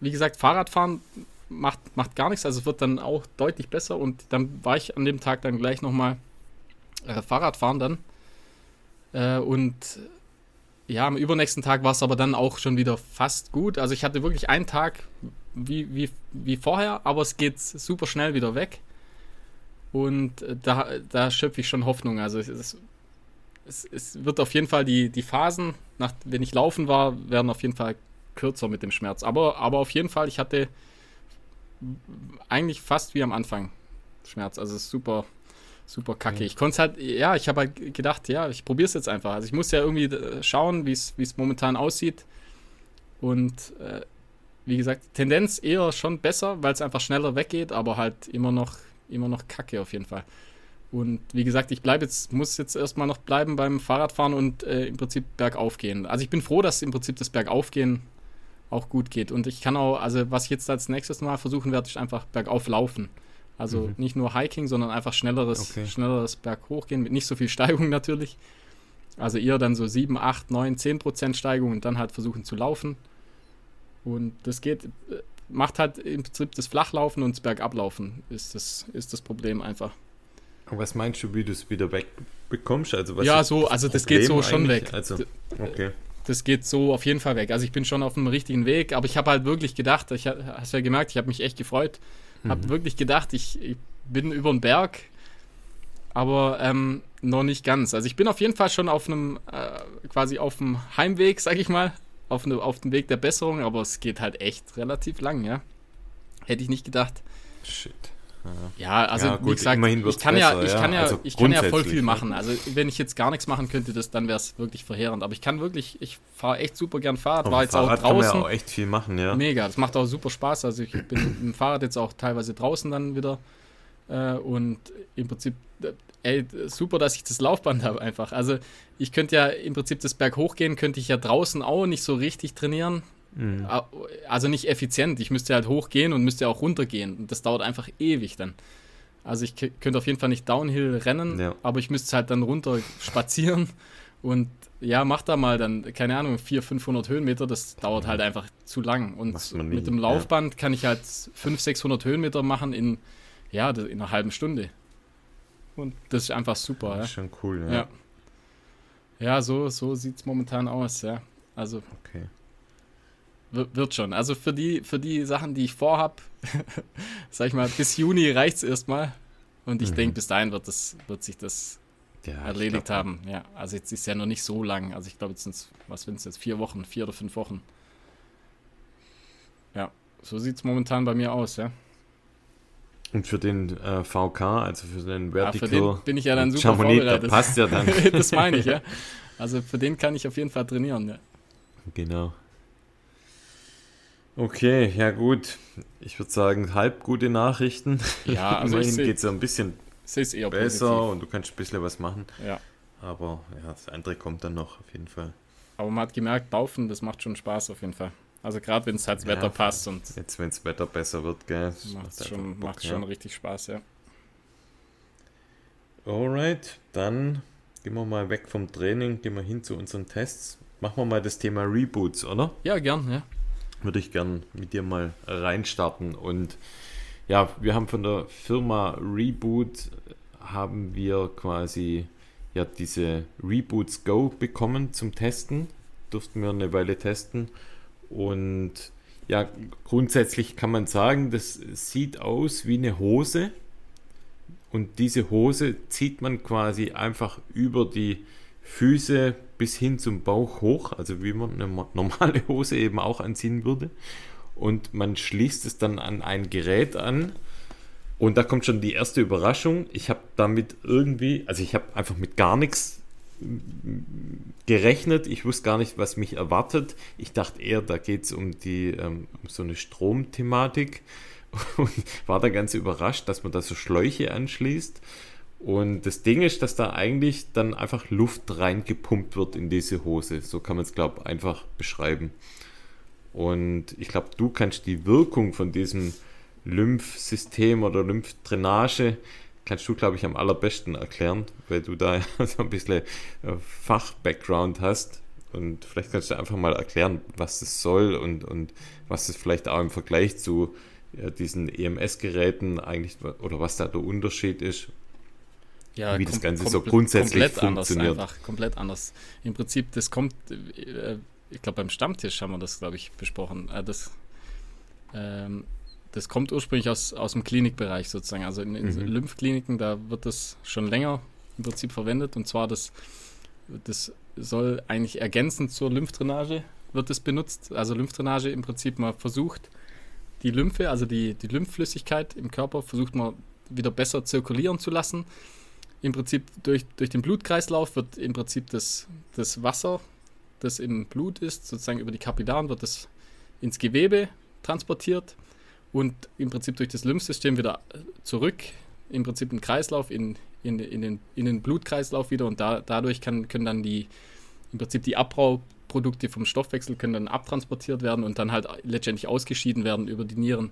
wie gesagt, Fahrradfahren macht, macht gar nichts. Also es wird dann auch deutlich besser. Und dann war ich an dem Tag dann gleich nochmal äh, Fahrradfahren dann. Äh, und ja, am übernächsten Tag war es aber dann auch schon wieder fast gut. Also ich hatte wirklich einen Tag wie, wie, wie vorher, aber es geht super schnell wieder weg. Und äh, da, da schöpfe ich schon Hoffnung. Also es, es, es, wird auf jeden Fall die, die Phasen, nach, wenn ich laufen war, werden auf jeden Fall kürzer mit dem Schmerz. Aber, aber auf jeden Fall, ich hatte eigentlich fast wie am Anfang Schmerz. Also es ist super, super kacke. Ich konnte es halt, ja, ich habe halt gedacht, ja, ich probiere es jetzt einfach. Also ich muss ja irgendwie äh, schauen, wie es momentan aussieht. Und äh, wie gesagt, Tendenz eher schon besser, weil es einfach schneller weggeht, aber halt immer noch, immer noch kacke auf jeden Fall. Und wie gesagt, ich bleibe jetzt, muss jetzt erstmal noch bleiben beim Fahrradfahren und äh, im Prinzip bergauf gehen. Also ich bin froh, dass im Prinzip das Bergaufgehen auch gut geht. Und ich kann auch, also was ich jetzt als nächstes Mal versuchen werde, ist einfach bergauf laufen. Also mhm. nicht nur Hiking, sondern einfach schnelleres, okay. schnelleres Berghochgehen mit nicht so viel Steigung [laughs] natürlich. Also eher dann so 7, 8, 9, 10 Prozent Steigung und dann halt versuchen zu laufen. Und das geht, macht halt im Prinzip das Flachlaufen und das Bergablaufen ist das, ist das Problem einfach. Was meinst du, wie du es wieder wegbekommst? Also was ja, so, also das Problem geht so schon weg. Also, okay. Das geht so auf jeden Fall weg. Also ich bin schon auf dem richtigen Weg, aber ich habe halt wirklich gedacht, ich hast ja gemerkt, ich habe mich echt gefreut, Mhm. Habe wirklich gedacht, ich, ich, bin über den Berg, aber ähm, noch nicht ganz. Also ich bin auf jeden Fall schon auf einem, äh, quasi auf dem Heimweg, sag ich mal, auf, ne, auf dem Weg der Besserung, aber es geht halt echt relativ lang, ja. Hätte ich nicht gedacht. Shit. Ja, also ja, gut, wie gesagt, ich kann besser, ja, ich kann ja, also ich kann ja voll viel machen. Also wenn ich jetzt gar nichts machen könnte, das, dann wäre es wirklich verheerend. Aber ich kann wirklich, ich fahre echt super gern Fahrrad. Auf war jetzt Fahrrad auch draußen. Kann man ja auch echt viel machen, ja. Mega, das macht auch super Spaß. Also ich bin [clears throat] mit dem Fahrrad jetzt auch teilweise draußen dann wieder. Äh, und im Prinzip, äh, ey, super, dass ich das Laufband habe einfach. Also ich könnte ja im Prinzip das Berg hochgehen, könnte ich ja draußen auch nicht so richtig trainieren. Mhm. Also nicht effizient. Ich müsste halt hochgehen und müsste auch runtergehen. Und das dauert einfach ewig dann. Also ich könnte auf jeden Fall nicht Downhill rennen, ja. aber ich müsste halt dann runter spazieren [laughs] und ja, mach da mal dann, keine Ahnung, 400, 500 Höhenmeter, das dauert halt einfach zu lang. Und mit dem Laufband ja. kann ich halt 500, 600 Höhenmeter machen in, ja, in einer halben Stunde. Und das ist einfach super. Das ist ja. schon cool, ja. Ja, ja so, so sieht es momentan aus, ja. Also. Okay. Wird schon. Also für die, für die Sachen, die ich vorhab, [laughs] sag ich mal, bis Juni reicht es erstmal. Und ich mhm. denke, bis dahin wird, das, wird sich das ja, erledigt glaub, haben. Ja, also jetzt ist ja noch nicht so lang. Also ich glaube, jetzt sind es, was sind es jetzt, vier Wochen, vier oder fünf Wochen. Ja, so sieht es momentan bei mir aus, ja. Und für den äh, VK, also für den Vertical ja, für den bin ich ja dann super Chamonix, vorbereitet. passt ja dann. [laughs] das meine ich, ja. [laughs] Also für den kann ich auf jeden Fall trainieren, ja. Genau. Okay, ja gut. Ich würde sagen, halb gute Nachrichten. Ja, [laughs] also immerhin geht es ja ein bisschen besser positiv. und du kannst ein bisschen was machen. Ja. Aber ja, das andere kommt dann noch auf jeden Fall. Aber man hat gemerkt, Laufen, das macht schon Spaß auf jeden Fall. Also gerade wenn es halt das ja, Wetter passt und. Jetzt, wenn das Wetter besser wird, gell? Macht schon, Bock, macht ja. schon richtig Spaß, ja. Alright, dann gehen wir mal weg vom Training, gehen wir hin zu unseren Tests. Machen wir mal das Thema Reboots, oder? Ja, gern, ja würde ich gern mit dir mal reinstarten. Und ja, wir haben von der Firma Reboot haben wir quasi ja diese Reboots Go bekommen zum Testen. Durften wir eine Weile testen. Und ja, grundsätzlich kann man sagen, das sieht aus wie eine Hose. Und diese Hose zieht man quasi einfach über die Füße bis hin zum Bauch hoch, also wie man eine normale Hose eben auch anziehen würde. Und man schließt es dann an ein Gerät an. Und da kommt schon die erste Überraschung. Ich habe damit irgendwie, also ich habe einfach mit gar nichts gerechnet. Ich wusste gar nicht, was mich erwartet. Ich dachte eher, da geht es um die ähm, um so eine Stromthematik [laughs] und war da ganz überrascht, dass man da so Schläuche anschließt. Und das Ding ist, dass da eigentlich dann einfach Luft reingepumpt wird in diese Hose. So kann man es, glaube ich, einfach beschreiben. Und ich glaube, du kannst die Wirkung von diesem Lymphsystem oder Lymphdrainage, kannst du, glaube ich, am allerbesten erklären, weil du da [laughs] so ein bisschen äh, Fach-Background hast. Und vielleicht kannst du einfach mal erklären, was das soll und, und was es vielleicht auch im Vergleich zu ja, diesen EMS-Geräten eigentlich oder was da der Unterschied ist ja, wie das Ganze so grundsätzlich komplett funktioniert. Anders, einfach komplett anders. Im Prinzip, das kommt, äh, ich glaube, beim Stammtisch haben wir das, glaube ich, besprochen. Äh, das, ähm, das kommt ursprünglich aus, aus dem Klinikbereich sozusagen. Also in, in mhm. Lymphkliniken, da wird das schon länger im Prinzip verwendet. Und zwar, das, das soll eigentlich ergänzend zur Lymphdrainage wird es benutzt. Also Lymphdrainage im Prinzip, man versucht, die Lymphe, also die, die Lymphflüssigkeit im Körper, versucht man wieder besser zirkulieren zu lassen im Prinzip durch, durch den Blutkreislauf wird im Prinzip das, das Wasser, das im Blut ist, sozusagen über die Kapillaren, wird das ins Gewebe transportiert und im Prinzip durch das Lymphsystem wieder zurück, im Prinzip ein Kreislauf in, in, in, den, in den Blutkreislauf wieder und da, dadurch kann, können dann die, im Prinzip die Abbauprodukte vom Stoffwechsel können dann abtransportiert werden und dann halt letztendlich ausgeschieden werden über die Nieren.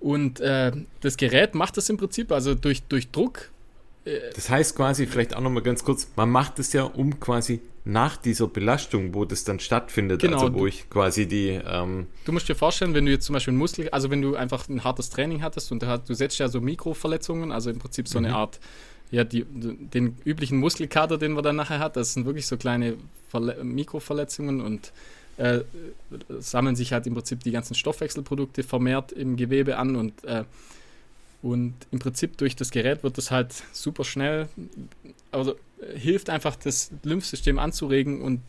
Und äh, das Gerät macht das im Prinzip, also durch, durch Druck das heißt quasi, vielleicht auch nochmal ganz kurz, man macht es ja um quasi nach dieser Belastung, wo das dann stattfindet, genau, also wo ich quasi die. Ähm du musst dir vorstellen, wenn du jetzt zum Beispiel Muskel, also wenn du einfach ein hartes Training hattest und du setzt ja so Mikroverletzungen, also im Prinzip so mhm. eine Art, ja, die, den üblichen Muskelkater, den man dann nachher hat, das sind wirklich so kleine Verle Mikroverletzungen und äh, sammeln sich halt im Prinzip die ganzen Stoffwechselprodukte vermehrt im Gewebe an und äh, und im Prinzip durch das Gerät wird das halt super schnell, also hilft einfach das Lymphsystem anzuregen und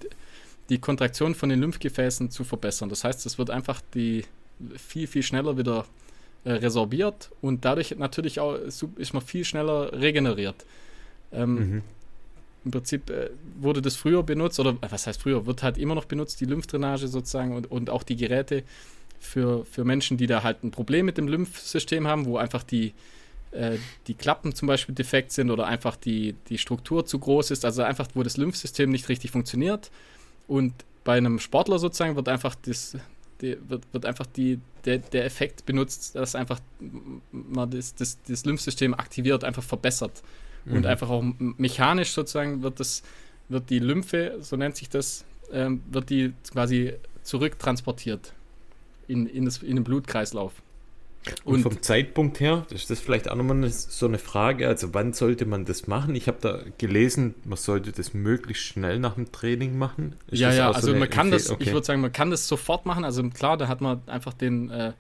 die Kontraktion von den Lymphgefäßen zu verbessern. Das heißt, es wird einfach die viel, viel schneller wieder äh, resorbiert und dadurch natürlich auch ist man viel schneller regeneriert. Ähm, mhm. Im Prinzip äh, wurde das früher benutzt, oder äh, was heißt früher, wird halt immer noch benutzt, die Lymphdrainage sozusagen und, und auch die Geräte für, für Menschen, die da halt ein Problem mit dem Lymphsystem haben, wo einfach die, äh, die Klappen zum Beispiel defekt sind oder einfach die, die Struktur zu groß ist, also einfach, wo das Lymphsystem nicht richtig funktioniert. Und bei einem Sportler sozusagen wird einfach das, die, wird, wird einfach die, der, der Effekt benutzt, dass einfach man das, das, das Lymphsystem aktiviert, einfach verbessert. Mhm. Und einfach auch mechanisch sozusagen wird das, wird die Lymphe, so nennt sich das, ähm, wird die quasi zurücktransportiert in, in, das, in den Blutkreislauf. Und, und, vom Zeitpunkt her, ist das vielleicht auch nochmal so eine Frage, also wann sollte man das machen? Ich habe da gelesen, man sollte das möglichst schnell nach dem Training machen. Ist ja, ja, also so man kann das, okay. ich würde sagen, man kann das sofort machen. Also klar, da hat man einfach den, äh,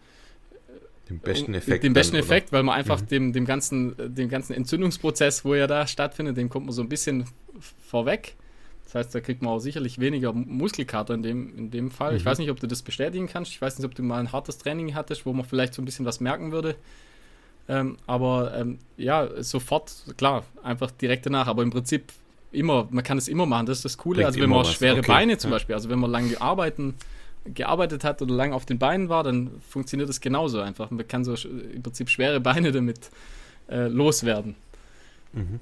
den besten Effekt. Den besten dann, Effekt, weil man einfach mhm. dem, dem, ganzen, dem ganzen Entzündungsprozess, wo er da stattfindet, dem kommt man so ein bisschen vorweg. Das heißt, da kriegt man auch sicherlich weniger Muskelkater in dem, in dem Fall. Mhm. Ich weiß nicht, ob du das bestätigen kannst. Ich weiß nicht, ob du mal ein hartes Training hattest, wo man vielleicht so ein bisschen was merken würde. Ähm, aber ähm, ja, sofort, klar, einfach direkt danach. Aber im Prinzip immer, man kann es immer machen. Das ist das Coole. Bringt also wenn man schwere okay. Beine zum ja. Beispiel, also wenn man lange arbeiten, gearbeitet hat oder lange auf den Beinen war, dann funktioniert das genauso einfach. Man kann so im Prinzip schwere Beine damit äh, loswerden. Mhm.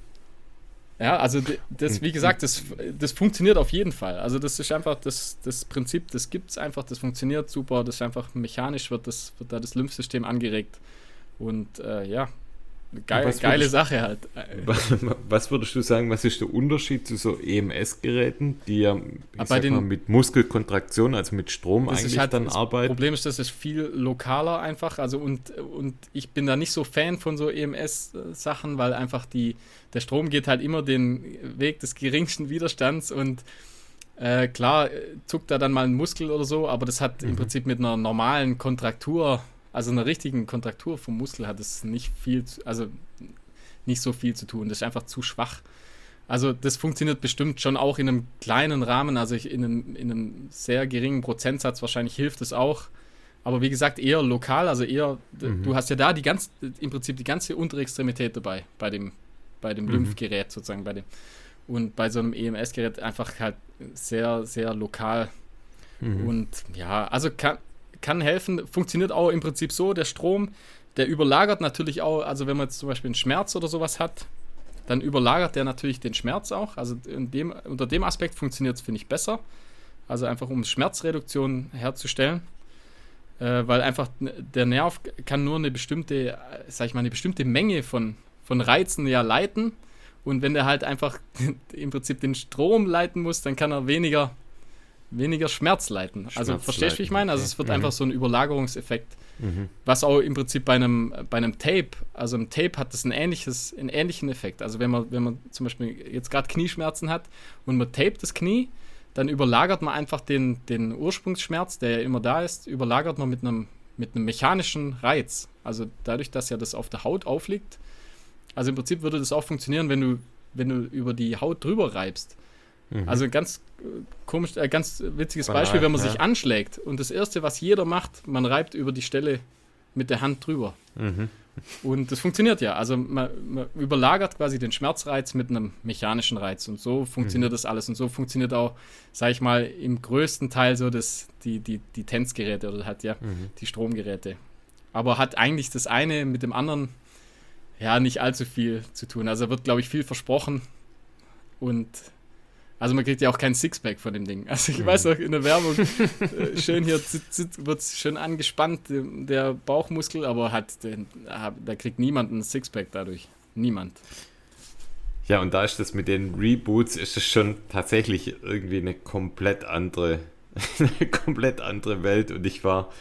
Ja, also das, wie gesagt, das, das funktioniert auf jeden Fall. Also das ist einfach das, das Prinzip, das gibt es einfach, das funktioniert super, das ist einfach mechanisch, wird, das, wird da das Lymphsystem angeregt. Und äh, ja, Geil, geile Sache halt. Was würdest du sagen, was ist der Unterschied zu so EMS-Geräten, die ja den, mal, mit Muskelkontraktion, also mit Strom eigentlich halt dann arbeiten? Das Problem ist, das ist viel lokaler einfach. Also und, und ich bin da nicht so Fan von so EMS-Sachen, weil einfach die, der Strom geht halt immer den Weg des geringsten Widerstands und äh, klar zuckt da dann mal ein Muskel oder so, aber das hat mhm. im Prinzip mit einer normalen Kontraktur also einer richtigen Kontraktur vom Muskel hat es nicht viel, also nicht so viel zu tun. Das ist einfach zu schwach. Also das funktioniert bestimmt schon auch in einem kleinen Rahmen, also in einem, in einem sehr geringen Prozentsatz wahrscheinlich hilft es auch. Aber wie gesagt, eher lokal, also eher, mhm. du hast ja da die ganz, im Prinzip die ganze untere Extremität dabei, bei dem, bei dem mhm. Lymphgerät sozusagen, bei dem. Und bei so einem EMS-Gerät einfach halt sehr, sehr lokal. Mhm. Und ja, also kann, kann helfen. Funktioniert auch im Prinzip so, der Strom, der überlagert natürlich auch, also wenn man jetzt zum Beispiel einen Schmerz oder sowas hat, dann überlagert der natürlich den Schmerz auch. Also dem, unter dem Aspekt funktioniert es, finde ich, besser. Also einfach um Schmerzreduktion herzustellen. Äh, weil einfach der Nerv kann nur eine bestimmte, sag ich mal, eine bestimmte Menge von, von Reizen ja leiten. Und wenn der halt einfach [laughs] im Prinzip den Strom leiten muss, dann kann er weniger weniger Schmerz leiten. Schmerz also verstehst du, wie ich meine? Also es wird mhm. einfach so ein Überlagerungseffekt. Mhm. Was auch im Prinzip bei einem, bei einem Tape, also im Tape hat das ein ähnliches, einen ähnlichen Effekt. Also wenn man, wenn man zum Beispiel jetzt gerade Knieschmerzen hat und man tapet das Knie, dann überlagert man einfach den, den Ursprungsschmerz, der ja immer da ist, überlagert man mit einem, mit einem mechanischen Reiz. Also dadurch, dass ja das auf der Haut aufliegt. Also im Prinzip würde das auch funktionieren, wenn du, wenn du über die Haut drüber reibst Mhm. Also ganz äh, komisch, äh, ganz witziges Banal, Beispiel, wenn man ja. sich anschlägt und das erste, was jeder macht, man reibt über die Stelle mit der Hand drüber. Mhm. Und das funktioniert ja. Also man, man, überlagert quasi den Schmerzreiz mit einem mechanischen Reiz und so funktioniert mhm. das alles und so funktioniert auch, sag ich mal, im größten Teil so das, die, die, die Tänzgeräte oder hat ja mhm. die Stromgeräte. Aber hat eigentlich das eine mit dem anderen ja nicht allzu viel zu tun. Also wird, glaube ich, viel versprochen und also man kriegt ja auch kein Sixpack von dem Ding. Also ich mhm. weiß auch in der Werbung, [laughs] äh, schön hier wird schön angespannt, der Bauchmuskel, aber hat, den, da kriegt niemand ein Sixpack dadurch. Niemand. Ja, und da ist das mit den Reboots, ist es schon tatsächlich irgendwie eine komplett andere, [laughs] eine komplett andere Welt. Und ich war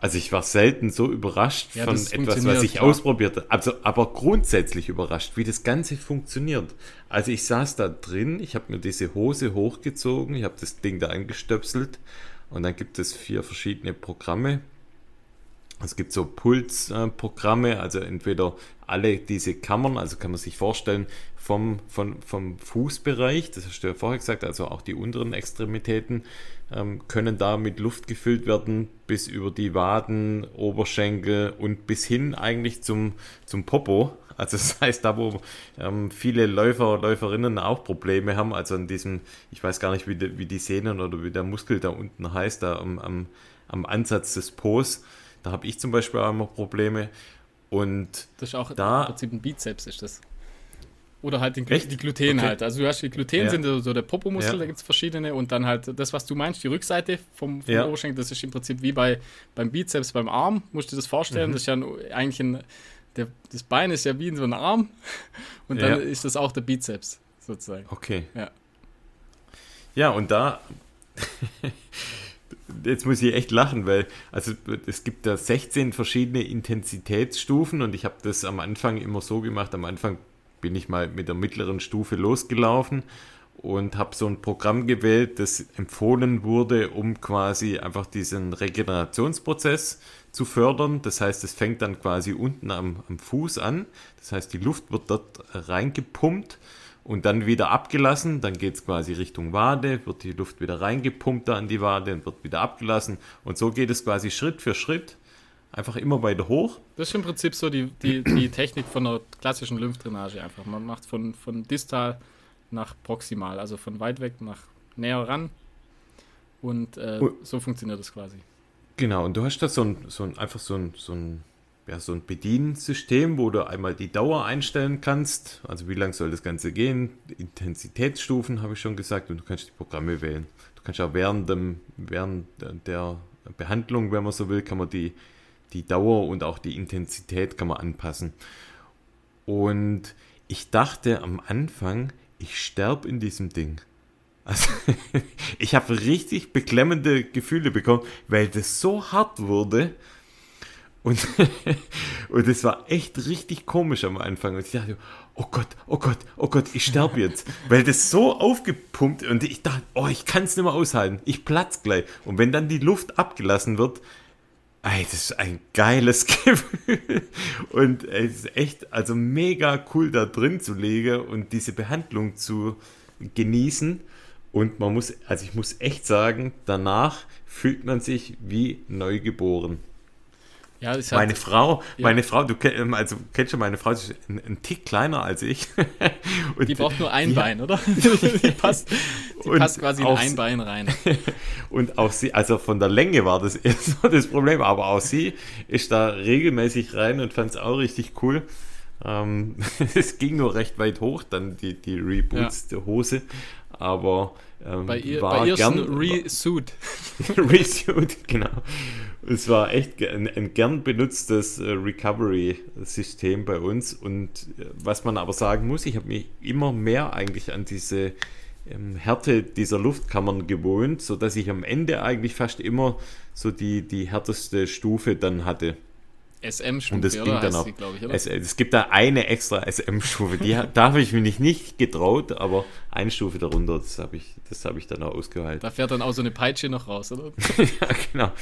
also ich war selten so überrascht ja, von etwas, was ich klar. ausprobiert habe. Also, aber grundsätzlich überrascht, wie das Ganze funktioniert. Also ich saß da drin, ich habe mir diese Hose hochgezogen, ich habe das Ding da angestöpselt und dann gibt es vier verschiedene Programme. Es gibt so Pulsprogramme, also entweder alle diese Kammern, also kann man sich vorstellen, vom, vom, vom Fußbereich, das hast du ja vorher gesagt, also auch die unteren Extremitäten können da mit Luft gefüllt werden bis über die Waden, Oberschenkel und bis hin eigentlich zum, zum Popo. Also das [laughs] heißt, da wo ähm, viele Läufer, Läuferinnen auch Probleme haben, also an diesem, ich weiß gar nicht, wie die, wie die Sehnen oder wie der Muskel da unten heißt, da am, am, am Ansatz des Po's, da habe ich zum Beispiel auch immer Probleme. Und das ist auch da, im Prinzip ein Bizeps, ist das. Oder halt den, die Gluten okay. halt. Also du hast die Gluten ja. sind so der Popomuskel, ja. da gibt es verschiedene und dann halt das, was du meinst, die Rückseite vom, vom ja. Oberschenkel, das ist im Prinzip wie bei, beim Bizeps, beim Arm, musst du dir das vorstellen. Mhm. Das ist ja eigentlich ein, der, das Bein ist ja wie in so einem Arm [laughs] und dann ist das auch der Bizeps sozusagen. Okay. Ja. Ja, und da [laughs] jetzt muss ich echt lachen, weil also es gibt da 16 verschiedene Intensitätsstufen und ich habe das am Anfang immer so gemacht. Am Anfang bin ich mal mit der mittleren Stufe losgelaufen und habe so ein Programm gewählt, das empfohlen wurde, um quasi einfach diesen Regenerationsprozess zu fördern. Das heißt, es fängt dann quasi unten am, am Fuß an. Das heißt, die Luft wird dort reingepumpt und dann wieder abgelassen. Dann geht es quasi Richtung Wade, wird die Luft wieder reingepumpt da an die Wade und wird wieder abgelassen. Und so geht es quasi Schritt für Schritt einfach immer weiter hoch. Das ist im Prinzip so die, die, die Technik von der klassischen Lymphdrainage einfach. Man macht von, von distal nach proximal, also von weit weg nach näher ran. Und äh, so funktioniert das quasi. Genau, und du hast da so ein, so ein einfach so ein, so ein, ja, so ein Bediensystem, wo du einmal die Dauer einstellen kannst. Also wie lang soll das Ganze gehen? Intensitätsstufen habe ich schon gesagt und du kannst die Programme wählen. Du kannst auch während, dem, während der Behandlung, wenn man so will, kann man die die Dauer und auch die Intensität kann man anpassen. Und ich dachte am Anfang, ich sterbe in diesem Ding. Also, [laughs] ich habe richtig beklemmende Gefühle bekommen, weil das so hart wurde. Und, [laughs] und es war echt richtig komisch am Anfang. Und ich dachte, oh Gott, oh Gott, oh Gott, ich sterbe jetzt. weil das so aufgepumpt und ich dachte, oh, ich kann es nicht mehr aushalten. Ich platz gleich. Und wenn dann die Luft abgelassen wird, Ey, das ist ein geiles [laughs] Gefühl. Und es ist echt, also mega cool da drin zu legen und diese Behandlung zu genießen. Und man muss, also ich muss echt sagen, danach fühlt man sich wie neugeboren. Ja, das meine halt, Frau, ja. meine Frau, du ähm, also kennst schon meine Frau, sie ist ein, ein Tick kleiner als ich. [laughs] Und die braucht nur ein die, Bein, oder? [laughs] [laughs] die passt, die passt quasi in ein Bein rein. Und auch sie, also von der Länge war das so das Problem, aber auch sie ist da regelmäßig rein und fand es auch richtig cool. Ähm, es ging nur recht weit hoch, dann die, die Reboots ja. der Hose, aber ähm, bei ihr, war bei ihr gern, Resuit. [laughs] Resuit, genau. Es war echt ein, ein gern benutztes äh, Recovery-System bei uns. Und äh, was man aber sagen muss, ich habe mich immer mehr eigentlich an diese ähm, Härte dieser Luftkammern gewohnt, sodass ich am Ende eigentlich fast immer so die, die härteste Stufe dann hatte. SM-Stufe, und das ging dann auch. Die, es, es, gibt da eine extra SM-Stufe, die da habe ich mir nicht, nicht getraut, aber eine Stufe darunter, das habe ich, hab ich dann auch ausgehalten. Da fährt dann auch so eine Peitsche noch raus, oder? [laughs] ja, genau.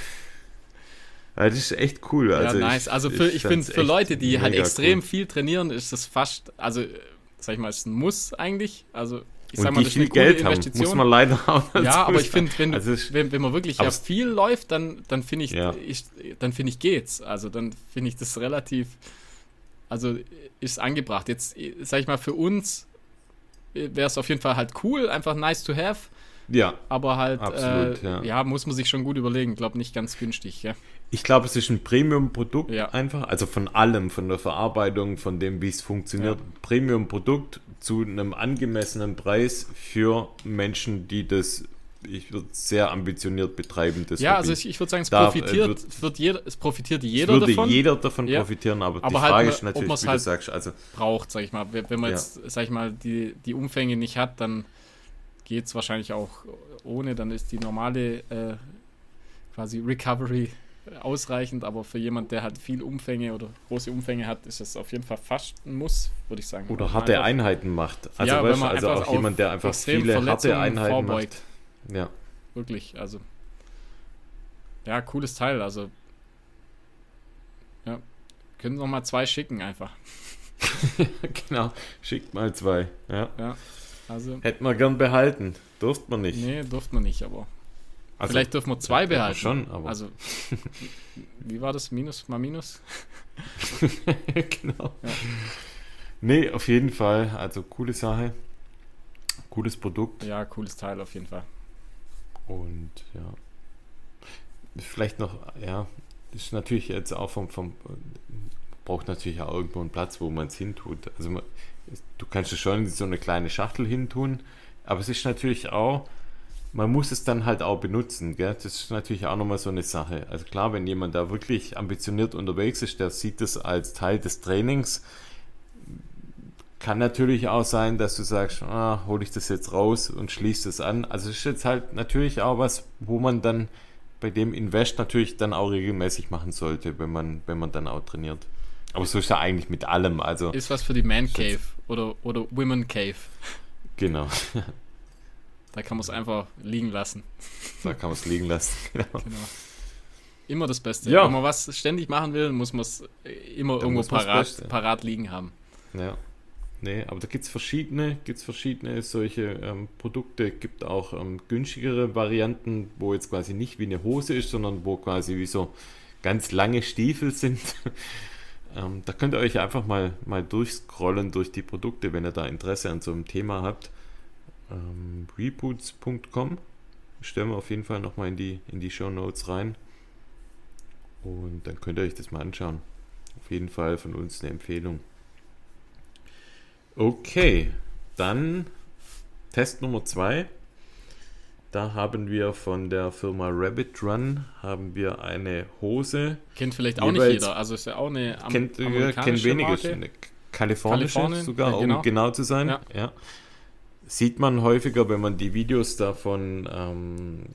Ja, das ist echt cool. Also ja, nice. Also für, ich, ich finde, für Leute, die halt extrem cool. viel trainieren, ist das fast, also sag ich mal, ist ein Muss eigentlich. Also ich sag mal, das ist eine Geld haben, muss man leider auch Ja, aber ich finde, wenn, also wenn, wenn man wirklich ja viel läuft, dann, dann finde ich, ja. ich, dann finde ich geht's. Also dann finde ich das relativ, also ist angebracht. Jetzt, sag ich mal, für uns wäre es auf jeden Fall halt cool, einfach nice to have. Ja. Aber halt, absolut, äh, ja. ja. muss man sich schon gut überlegen. Ich glaube, nicht ganz günstig. Ja. Ich glaube, es ist ein Premium-Produkt ja. einfach. Also von allem, von der Verarbeitung, von dem, wie es funktioniert. Premium-Produkt zu einem angemessenen Preis für Menschen, die das ich würde sehr ambitioniert betreiben. Das ja, also ich, ich würde sagen, es da, profitiert, äh, wird, wird jeder, es profitiert jeder würde davon. jeder davon ja. profitieren, aber, aber die halt Frage ist natürlich, wie halt du sagst, also braucht, sag ich mal. Wenn man ja. jetzt, sag ich mal, die, die Umfänge nicht hat, dann geht es wahrscheinlich auch ohne, dann ist die normale äh, quasi Recovery ausreichend, aber für jemand, der halt viel Umfänge oder große Umfänge hat, ist das auf jeden Fall fast ein Muss, würde ich sagen. Oder harte Einheiten macht. Also, ja, weißt, also auch jemand, der einfach viele harte Einheiten vorbeugt. macht. Ja. Wirklich, also. Ja, cooles Teil, also. Ja. Können noch mal zwei schicken einfach. [laughs] genau, schickt mal zwei. Ja. ja. Also, Hätten wir gern behalten. Durfte man nicht. Nee, durfte man nicht, aber. Also, Vielleicht dürfen wir zwei behalten. Schon, aber. Also, wie war das? Minus mal Minus? [laughs] genau. Ja. Nee, auf jeden Fall. Also, coole Sache. Cooles Produkt. Ja, cooles Teil auf jeden Fall. Und ja. Vielleicht noch, ja, ist natürlich jetzt auch vom, vom braucht natürlich auch irgendwo einen Platz, wo man es hintut. Also man, du kannst es schon in so eine kleine Schachtel hintun, aber es ist natürlich auch, man muss es dann halt auch benutzen. Gell? Das ist natürlich auch nochmal so eine Sache. Also klar, wenn jemand da wirklich ambitioniert unterwegs ist, der sieht das als Teil des Trainings. Kann natürlich auch sein, dass du sagst, ah, hole ich das jetzt raus und schließe es an. Also es ist jetzt halt natürlich auch was, wo man dann bei dem Invest natürlich dann auch regelmäßig machen sollte, wenn man, wenn man dann auch trainiert. Aber so ist ja eigentlich mit allem. Also ist was für die Man Cave oder, oder Women Cave. Genau. [laughs] Da kann man es einfach liegen lassen. [laughs] Da kann man es liegen lassen, [laughs] genau. genau. Immer das Beste. Ja. Wenn man was ständig machen will, muss man es immer Dann irgendwo parat, parat liegen haben. Ja. Nee, aber da gibt es verschiedene, gibt's verschiedene solche ähm, Produkte. gibt auch ähm, günstigere Varianten, wo jetzt quasi nicht wie eine Hose ist, sondern wo quasi wie so ganz lange Stiefel sind. [laughs] ähm, da könnt ihr euch einfach mal, mal durchscrollen durch die Produkte, wenn ihr da Interesse an so einem Thema habt ähm, reboots.com. Stellen wir auf jeden Fall nochmal in die, in die Show Notes rein. Und dann könnt ihr euch das mal anschauen. Auf jeden Fall von uns eine Empfehlung. Okay, dann Test Nummer 2. Da haben wir von der Firma Rabbit Run haben wir eine Hose. Kennt vielleicht auch nicht jeder. Also ist ja auch eine Am kennt, kennt wenige. Marke. Eine kalifornische Kalifornien, sogar, ja, genau. um genau zu sein. Ja. ja sieht man häufiger, wenn man die Videos davon, ähm,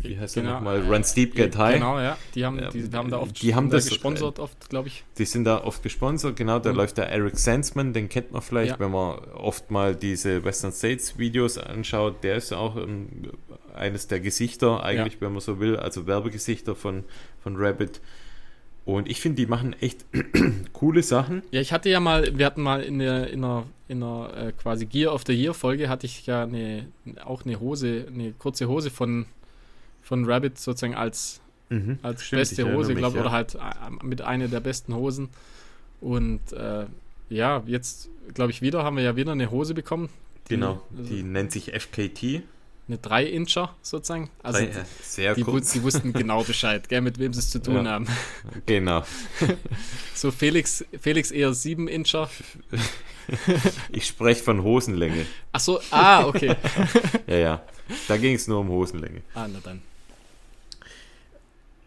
wie heißt genau, der nochmal, Run Steep, Get High. Genau, ja, die haben, die, die haben da oft die haben das, gesponsert, oft, glaube ich. Die sind da oft gesponsert, genau, da mhm. läuft der Eric Sandsman, den kennt man vielleicht, ja. wenn man oft mal diese Western States Videos anschaut, der ist auch ähm, eines der Gesichter eigentlich, ja. wenn man so will, also Werbegesichter von, von Rabbit. Und ich finde, die machen echt [clears throat] coole Sachen. Ja, ich hatte ja mal, wir hatten mal in der, in der, in der äh, quasi Gear of the Year Folge, hatte ich ja eine, auch eine Hose, eine kurze Hose von, von Rabbit sozusagen als, mhm, als stimmt, beste Hose, glaube ich, ja. oder halt äh, mit einer der besten Hosen. Und äh, ja, jetzt, glaube ich, wieder haben wir ja wieder eine Hose bekommen. Die, genau, die also, nennt sich FKT eine 3-Incher sozusagen. Also Drei, sehr die, gut. die wussten genau [laughs] Bescheid, gell, mit wem sie es zu tun ja, haben. Genau. [laughs] so Felix, Felix eher 7-Incher. [laughs] ich spreche von Hosenlänge. Ach so, ah, okay. ja, ja. Da ging es nur um Hosenlänge. Ah, na dann.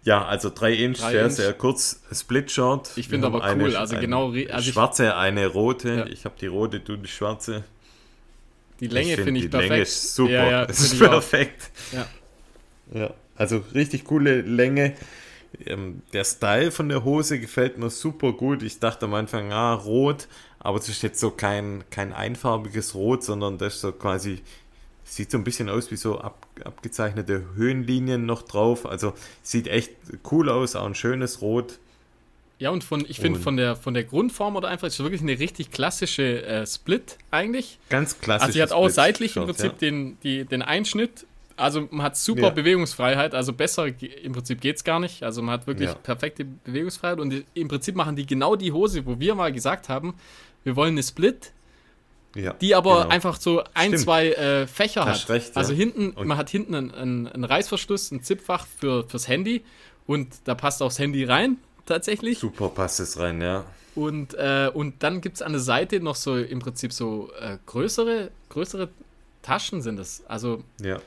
Ja, also 3 Inch, sehr, sehr kurz, Split Short. Ich finde aber cool, eine, also genau. Also schwarze, eine rote. Ja. Ich habe die rote, du die schwarze. Die Länge finde ich, find ich die perfekt. Länge ist super. Ja, ja, [laughs] das ist perfekt. Ja. ja. Also richtig coole Länge. Ähm, der Style von der Hose gefällt mir super gut. Ich dachte am Anfang, ah, rot, aber es ist jetzt so kein, kein einfarbiges Rot, sondern das ist so quasi, sieht so ein bisschen aus wie so ab, abgezeichnete Höhenlinien noch drauf. Also sieht echt cool aus, auch ein schönes Rot. Ja, und von, ich finde von der, von der Grundform oder einfach ist wirklich eine richtig klassische äh, Split eigentlich. Ganz klassisch. Also sie hat auch seitlich im Prinzip ja. den, die, den Einschnitt. Also man hat super ja. Bewegungsfreiheit, also besser im Prinzip geht es gar nicht. Also man hat wirklich ja. perfekte Bewegungsfreiheit und die, im Prinzip machen die genau die Hose, wo wir mal gesagt haben, wir wollen eine Split, ja, die aber genau. einfach so ein, Stimmt. zwei äh, Fächer Hast hat. Recht, also hinten, und man hat hinten einen, einen, einen Reißverschluss, ein Zipfach für, fürs Handy und da passt auch das Handy rein tatsächlich. Super passt es rein, ja. Und, äh, und dann gibt es an der Seite noch so im Prinzip so äh, größere, größere Taschen sind es. Also. Ja.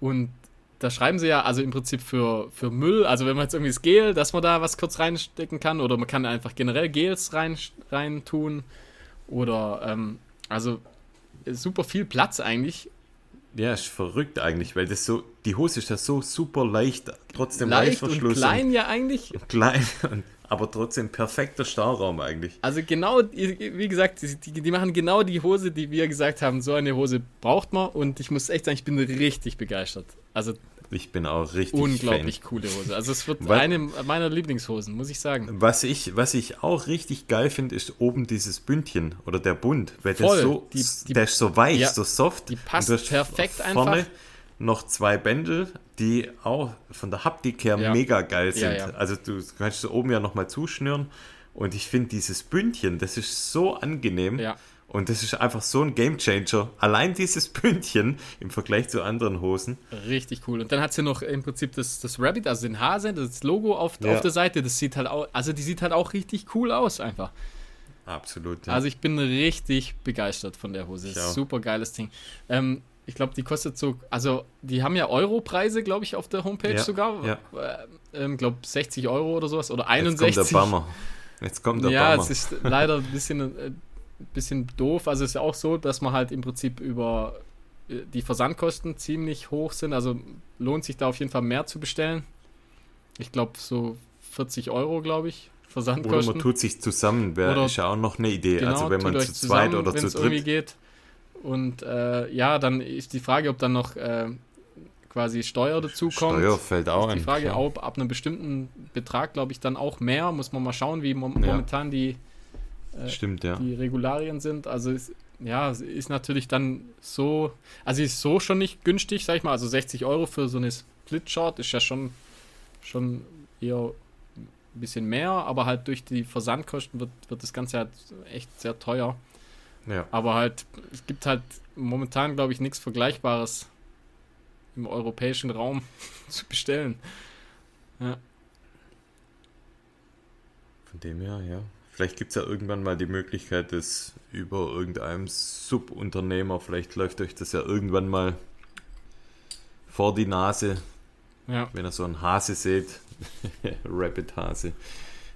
Und da schreiben sie ja, also im Prinzip für, für Müll, also wenn man jetzt irgendwie das Gel, dass man da was kurz reinstecken kann, oder man kann einfach generell Gels rein, rein tun. Oder ähm, also super viel Platz eigentlich. Ja, ist verrückt eigentlich, weil das so, die Hose ist ja so super leicht, trotzdem leicht und klein ja eigentlich. Klein, [laughs] aber trotzdem perfekter Stauraum eigentlich. Also genau, wie gesagt, die, die, machen genau die Hose, die wir gesagt haben, so eine Hose braucht man und ich muss echt sagen, ich bin richtig begeistert. Also ich bin auch richtig Unglaublich Fan. coole Hose. Also es wird was, eine meiner Lieblingshosen, muss ich sagen. Was ich, was ich auch richtig geil finde, ist oben dieses Bündchen oder der Bund. Weil Voll. Der, so, die, die, der ist so weich, ja, so soft. Die passt perfekt vorne einfach. noch zwei Bändel, die auch von der Haptik her ja. mega geil sind. Ja, also du kannst so oben ja nochmal zuschnüren. Und ich finde dieses Bündchen, das ist so angenehm. Ja. Und das ist einfach so ein Gamechanger. Allein dieses Pünktchen im Vergleich zu anderen Hosen. Richtig cool. Und dann hat sie noch im Prinzip das, das Rabbit, also den Hase, das Logo auf, ja. auf der Seite. Das sieht halt auch, also die sieht halt auch richtig cool aus einfach. Absolut. Ja. Also ich bin richtig begeistert von der Hose. Super geiles Ding. Ähm, ich glaube, die kostet so, also die haben ja Euro-Preise, glaube ich, auf der Homepage ja, sogar. Ja. Äh, ähm, glaube 60 Euro oder sowas oder 61. Jetzt kommt der Bummer. Jetzt kommt der ja, Bummer. Ja, es ist leider ein bisschen äh, bisschen doof. Also es ist ja auch so, dass man halt im Prinzip über äh, die Versandkosten ziemlich hoch sind. Also lohnt sich da auf jeden Fall mehr zu bestellen. Ich glaube so 40 Euro, glaube ich. Versandkosten. Oder man tut sich zusammen, wäre ja auch noch eine Idee. Genau, also wenn man zu zweit oder zu dritt geht. Und äh, ja, dann ist die Frage, ob dann noch äh, quasi Steuer dazu kommt. Steuer fällt auch ist Die Frage, an, ob ab einem bestimmten Betrag, glaube ich, dann auch mehr. Muss man mal schauen, wie mo ja. momentan die äh, Stimmt, ja. die Regularien sind. Also ist, ja, ist natürlich dann so, also ist so schon nicht günstig, sag ich mal. Also 60 Euro für so eine Split-Shot ist ja schon, schon eher ein bisschen mehr, aber halt durch die Versandkosten wird, wird das Ganze halt echt sehr teuer. Ja. Aber halt, es gibt halt momentan, glaube ich, nichts Vergleichbares im europäischen Raum [laughs] zu bestellen. Ja. Von dem her, ja. Vielleicht gibt es ja irgendwann mal die Möglichkeit, das über irgendeinem Subunternehmer, vielleicht läuft euch das ja irgendwann mal vor die Nase, ja. wenn ihr so einen Hase seht, [laughs] Rabbit-Hase.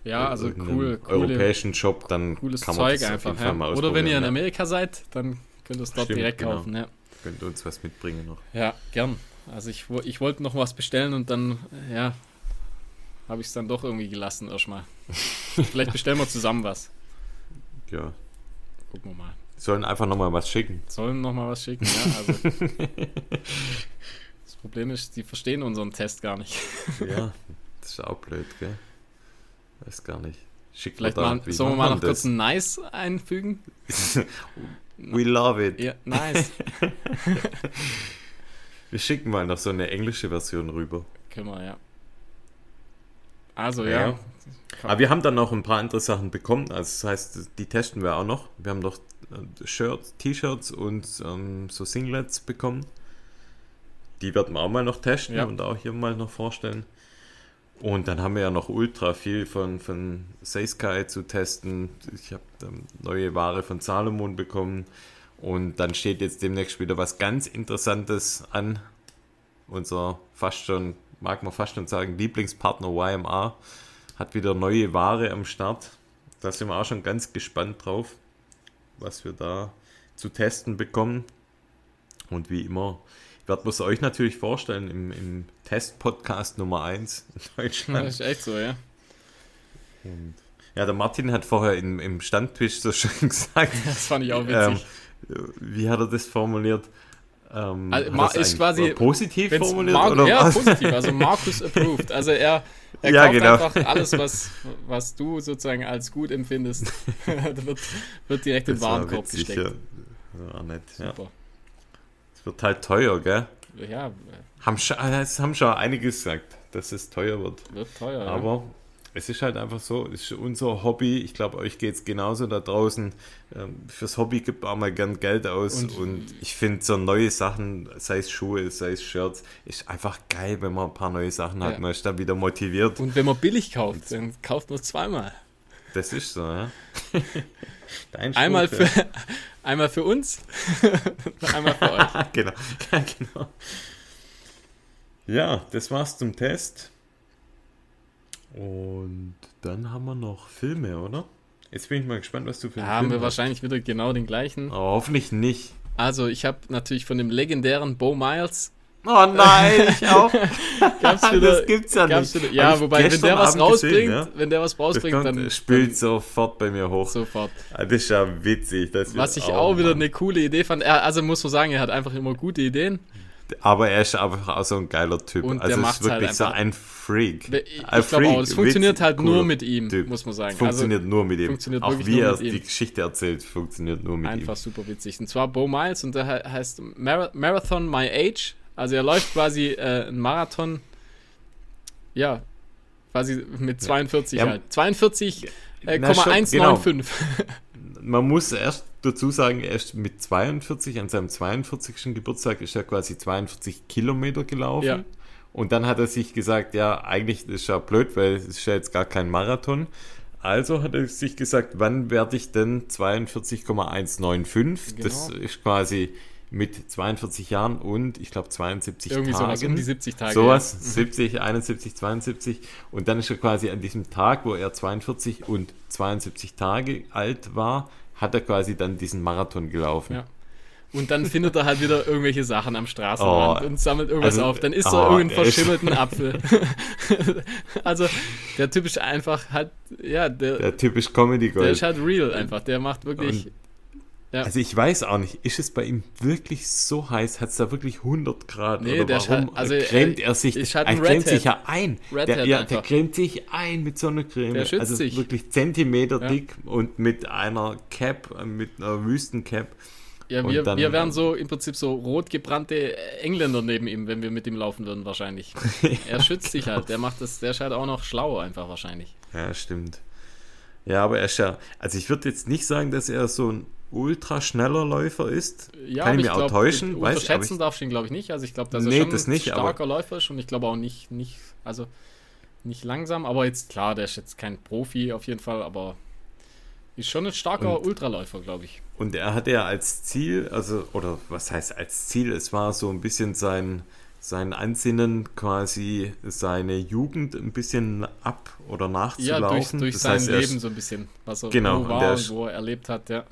Ja, also cool. Europäischen Shop, dann cooles kann man Zeug das einfach. Ja. mal Oder wenn ihr in Amerika seid, dann könnt ihr es dort Stimmt, direkt genau. kaufen. Ja. Könnt ihr uns was mitbringen noch. Ja, gern. Also ich, ich wollte noch was bestellen und dann, ja, habe ich es dann doch irgendwie gelassen erstmal. Vielleicht bestellen wir zusammen was. Ja. Gucken wir mal. Sollen einfach nochmal was schicken. Sollen nochmal was schicken, ja. Also das Problem ist, die verstehen unseren Test gar nicht. ja, das ist auch blöd, gell? Weiß gar nicht. Schick Vielleicht mal, sollen wir mal noch das? kurz ein Nice einfügen? [laughs] We love it. Ja, nice. [laughs] wir schicken mal noch so eine englische Version rüber. Können wir, ja. Also ja. ja. Aber wir haben dann noch ein paar andere Sachen bekommen. Also das heißt, die testen wir auch noch. Wir haben noch äh, Shirts, T-Shirts und ähm, so Singlets bekommen. Die werden wir auch mal noch testen ja. und auch hier mal noch vorstellen. Und dann haben wir ja noch ultra viel von, von Seiskai zu testen. Ich habe neue Ware von Salomon bekommen. Und dann steht jetzt demnächst wieder was ganz Interessantes an. Unser fast schon mag man fast schon sagen, Lieblingspartner YMR hat wieder neue Ware am Start. Da sind wir auch schon ganz gespannt drauf, was wir da zu testen bekommen. Und wie immer werden wir es euch natürlich vorstellen im, im Test-Podcast Nummer 1 in [laughs] Deutschland. Das ist echt so, ja. Und ja, der Martin hat vorher im, im Standtisch so schön [laughs] gesagt. Das fand ich auch witzig. Ähm, wie hat er das formuliert? Ähm, also, ist quasi positiv formuliert Mar oder ja, was? positiv. Also Markus [laughs] approved. Also er, er ja, kauft genau. einfach alles, [laughs] was, was du sozusagen als gut empfindest, [laughs] wird, wird direkt das in den Warenkorb witzig, gesteckt. Ja. War nett, Super. Ja. Es wird halt teuer, gell? Ja. Haben schon, das haben schon einige gesagt, dass es teuer wird. Wird teuer, Aber es ist halt einfach so, es ist unser Hobby. Ich glaube, euch geht es genauso da draußen. Ähm, fürs Hobby gibt man auch mal gern Geld aus. Und, und ich finde so neue Sachen, sei es Schuhe, sei es Shirts, ist einfach geil, wenn man ein paar neue Sachen hat. Ja. Man ist dann wieder motiviert. Und wenn man billig kauft, dann kauft man es zweimal. Das ist so, ja. [laughs] einmal, für, [laughs] einmal für uns, [laughs] einmal für euch. genau. Ja, genau. Ja, das war's zum Test. Und dann haben wir noch Filme, oder? Jetzt bin ich mal gespannt, was du für einen Haben Film wir hast. wahrscheinlich wieder genau den gleichen. Aber hoffentlich nicht. Also, ich habe natürlich von dem legendären Bo Miles. Oh nein, ich [laughs] auch. gab's [laughs] wieder, das gibt's ja nicht. Wieder, ja, wobei, wenn der was rausbringt, gesehen, ja? wenn der was rausbringt, kommt, dann. Spielt sofort bei mir hoch. Sofort. Ah, das ist ja witzig. was ich auch, auch wieder eine coole Idee fand. Er, also, muss man sagen, er hat einfach immer gute Ideen. Aber er ist einfach auch so ein geiler Typ. Und also der ist wirklich halt so ein Freak. Ich, ein glaube auch, es funktioniert halt nur mit ihm, typ. muss man sagen. Funktioniert also, nur mit ihm. Funktioniert auch wie er die Geschichte erzählt, funktioniert nur mit einfach ihm. Einfach super witzig. Und zwar Bo Miles und der heißt Marathon My Age. Also er läuft quasi äh, einen Marathon, ja, quasi mit 42 ja. halt. 42,195. Äh, genau. [laughs] Man muss erst dazu sagen, er ist mit 42, an seinem 42. Geburtstag ist er quasi 42 Kilometer gelaufen. Ja. Und dann hat er sich gesagt, ja, eigentlich ist ja blöd, weil es ist ja jetzt gar kein Marathon. Also hat er sich gesagt, wann werde ich denn 42,195? Genau. Das ist quasi mit 42 Jahren und ich glaube 72 Irgendwie Tagen. Sowas um die 70 Tage. Sowas, ja. 70, 71, 72. Und dann ist er quasi an diesem Tag, wo er 42 und 72 Tage alt war, hat er quasi dann diesen Marathon gelaufen. Ja. Und dann findet er halt wieder irgendwelche Sachen am Straßenrand oh, und sammelt irgendwas also, auf. Dann isst oh, er irgendeinen verschimmelten [laughs] Apfel. [laughs] also der typisch einfach halt, ja, der, der typisch Comedy Gold. Der ist halt real einfach. Der macht wirklich. Und, ja. Also ich weiß auch nicht, ist es bei ihm wirklich so heiß? Hat es da wirklich 100 Grad? Nee, oder warum also, cremt er sich? Ein er cremt sich ja ein. Red der, ja, der cremt sich ein mit so einer Creme. Der schützt also sich. wirklich Zentimeter ja. dick und mit einer Cap, mit einer Wüstencap. Ja, wir, dann, wir wären so im Prinzip so rot gebrannte Engländer neben ihm, wenn wir mit ihm laufen würden, wahrscheinlich. [laughs] er schützt sich halt, der macht das, der ist halt auch noch schlau einfach wahrscheinlich. Ja, stimmt. Ja, aber er ist ja, also ich würde jetzt nicht sagen, dass er so ein ultra schneller Läufer ist. Ja, Kann ich mir glaub, auch täuschen. Unterschätzen darf ich ihn, glaube ich, nicht. Also ich glaube, dass nee, er schon das nicht, ein starker Läufer ist und ich glaube auch nicht, nicht, also nicht langsam, aber jetzt klar, der ist jetzt kein Profi auf jeden Fall, aber ist schon ein starker und, Ultraläufer, glaube ich. Und er hatte ja als Ziel, also, oder was heißt als Ziel, es war so ein bisschen sein, sein Ansinnen, quasi seine Jugend ein bisschen ab oder nachzulaufen. Ja, durch, durch das sein heißt, Leben so ein bisschen, was er genau, wo war und wo er erlebt hat, ja.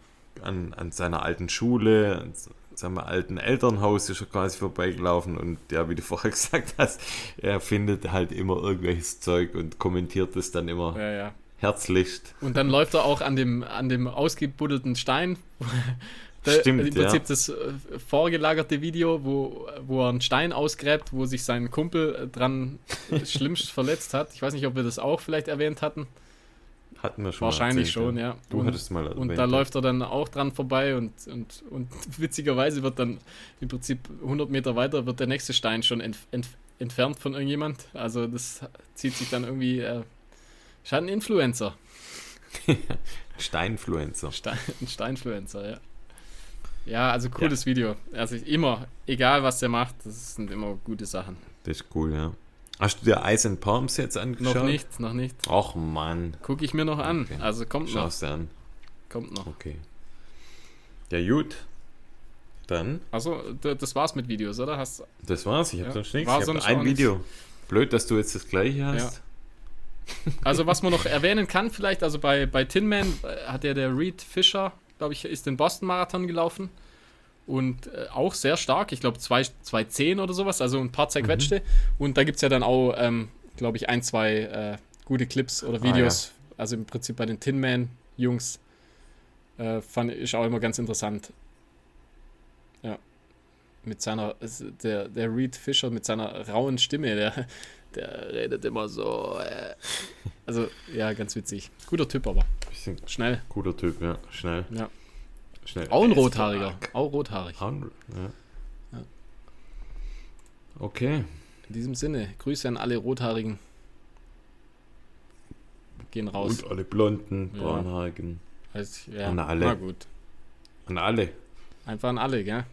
An, an seiner alten Schule, an seinem alten Elternhaus ist er quasi vorbeigelaufen und ja, wie du [laughs] vorher gesagt hast, er findet halt immer irgendwelches Zeug und kommentiert es dann immer. Ja, ja herzlichst. Und dann läuft er auch an dem, an dem ausgebuddelten Stein. Da, [laughs] Stimmt, Im Prinzip ja. das äh, vorgelagerte Video, wo, wo er einen Stein ausgräbt, wo sich sein Kumpel dran [laughs] schlimmst verletzt hat. Ich weiß nicht, ob wir das auch vielleicht erwähnt hatten. Hatten wir schon Wahrscheinlich erzählt, schon, ja. Du und, hattest mal Und da läuft er dann auch dran vorbei und, und, und [laughs] witzigerweise wird dann im Prinzip 100 Meter weiter wird der nächste Stein schon ent, ent, entfernt von irgendjemand. Also das zieht sich dann irgendwie äh, ist halt ein Influencer. [laughs] Steinfluencer. Stein, ein Steinfluencer, ja. Ja, also cooles ja. Video. Also immer, egal was der macht, das sind immer gute Sachen. Das ist cool, ja. Hast du dir Ice and Palms jetzt angeschaut? Noch nicht, noch nicht. Och Mann. Gucke ich mir noch an. Okay. Also kommt noch. Schaust an. Kommt noch. Okay. Ja, gut. Dann. Also, das war's mit Videos, oder? Hast, das war's, ich habe ja. sonst nichts. War ich habe ein Video. Blöd, dass du jetzt das gleiche hast. Ja. Also was man noch [laughs] erwähnen kann vielleicht, also bei, bei Tin Man äh, hat ja der Reed Fischer, glaube ich, ist den Boston Marathon gelaufen und äh, auch sehr stark, ich glaube 2,10 oder sowas, also ein paar zerquetschte. Mhm. Und da gibt es ja dann auch, ähm, glaube ich, ein, zwei äh, gute Clips oder Videos, ah, ja. also im Prinzip bei den Tin Man Jungs, äh, fand ich auch immer ganz interessant. Ja. Mit seiner, der, der Reed Fischer mit seiner rauen Stimme, der, [laughs] der redet immer so. Äh. Also, ja, ganz witzig. Guter Typ aber. Schnell. Guter Typ, ja. Schnell. Ja. Schnell. Auch ein Rothaariger. Auch rothaarig. Ja. ja. Okay. In diesem Sinne, Grüße an alle Rothaarigen. Gehen raus. Und alle Blonden, Braunhaarigen. Also, ja. An alle. Na gut. An alle. Einfach an alle, gell?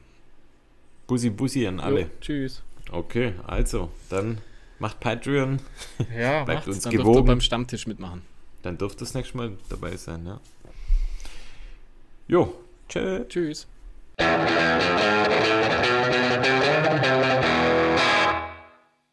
Bussi, Bussi an alle. Jo, tschüss. Okay, also, dann Macht Patreon. [laughs] Ja, bleibt uns dann gewogen. beim Stammtisch mitmachen. Dann dürft das nächste Mal dabei sein, ja. Jo, tschö. Tschüss.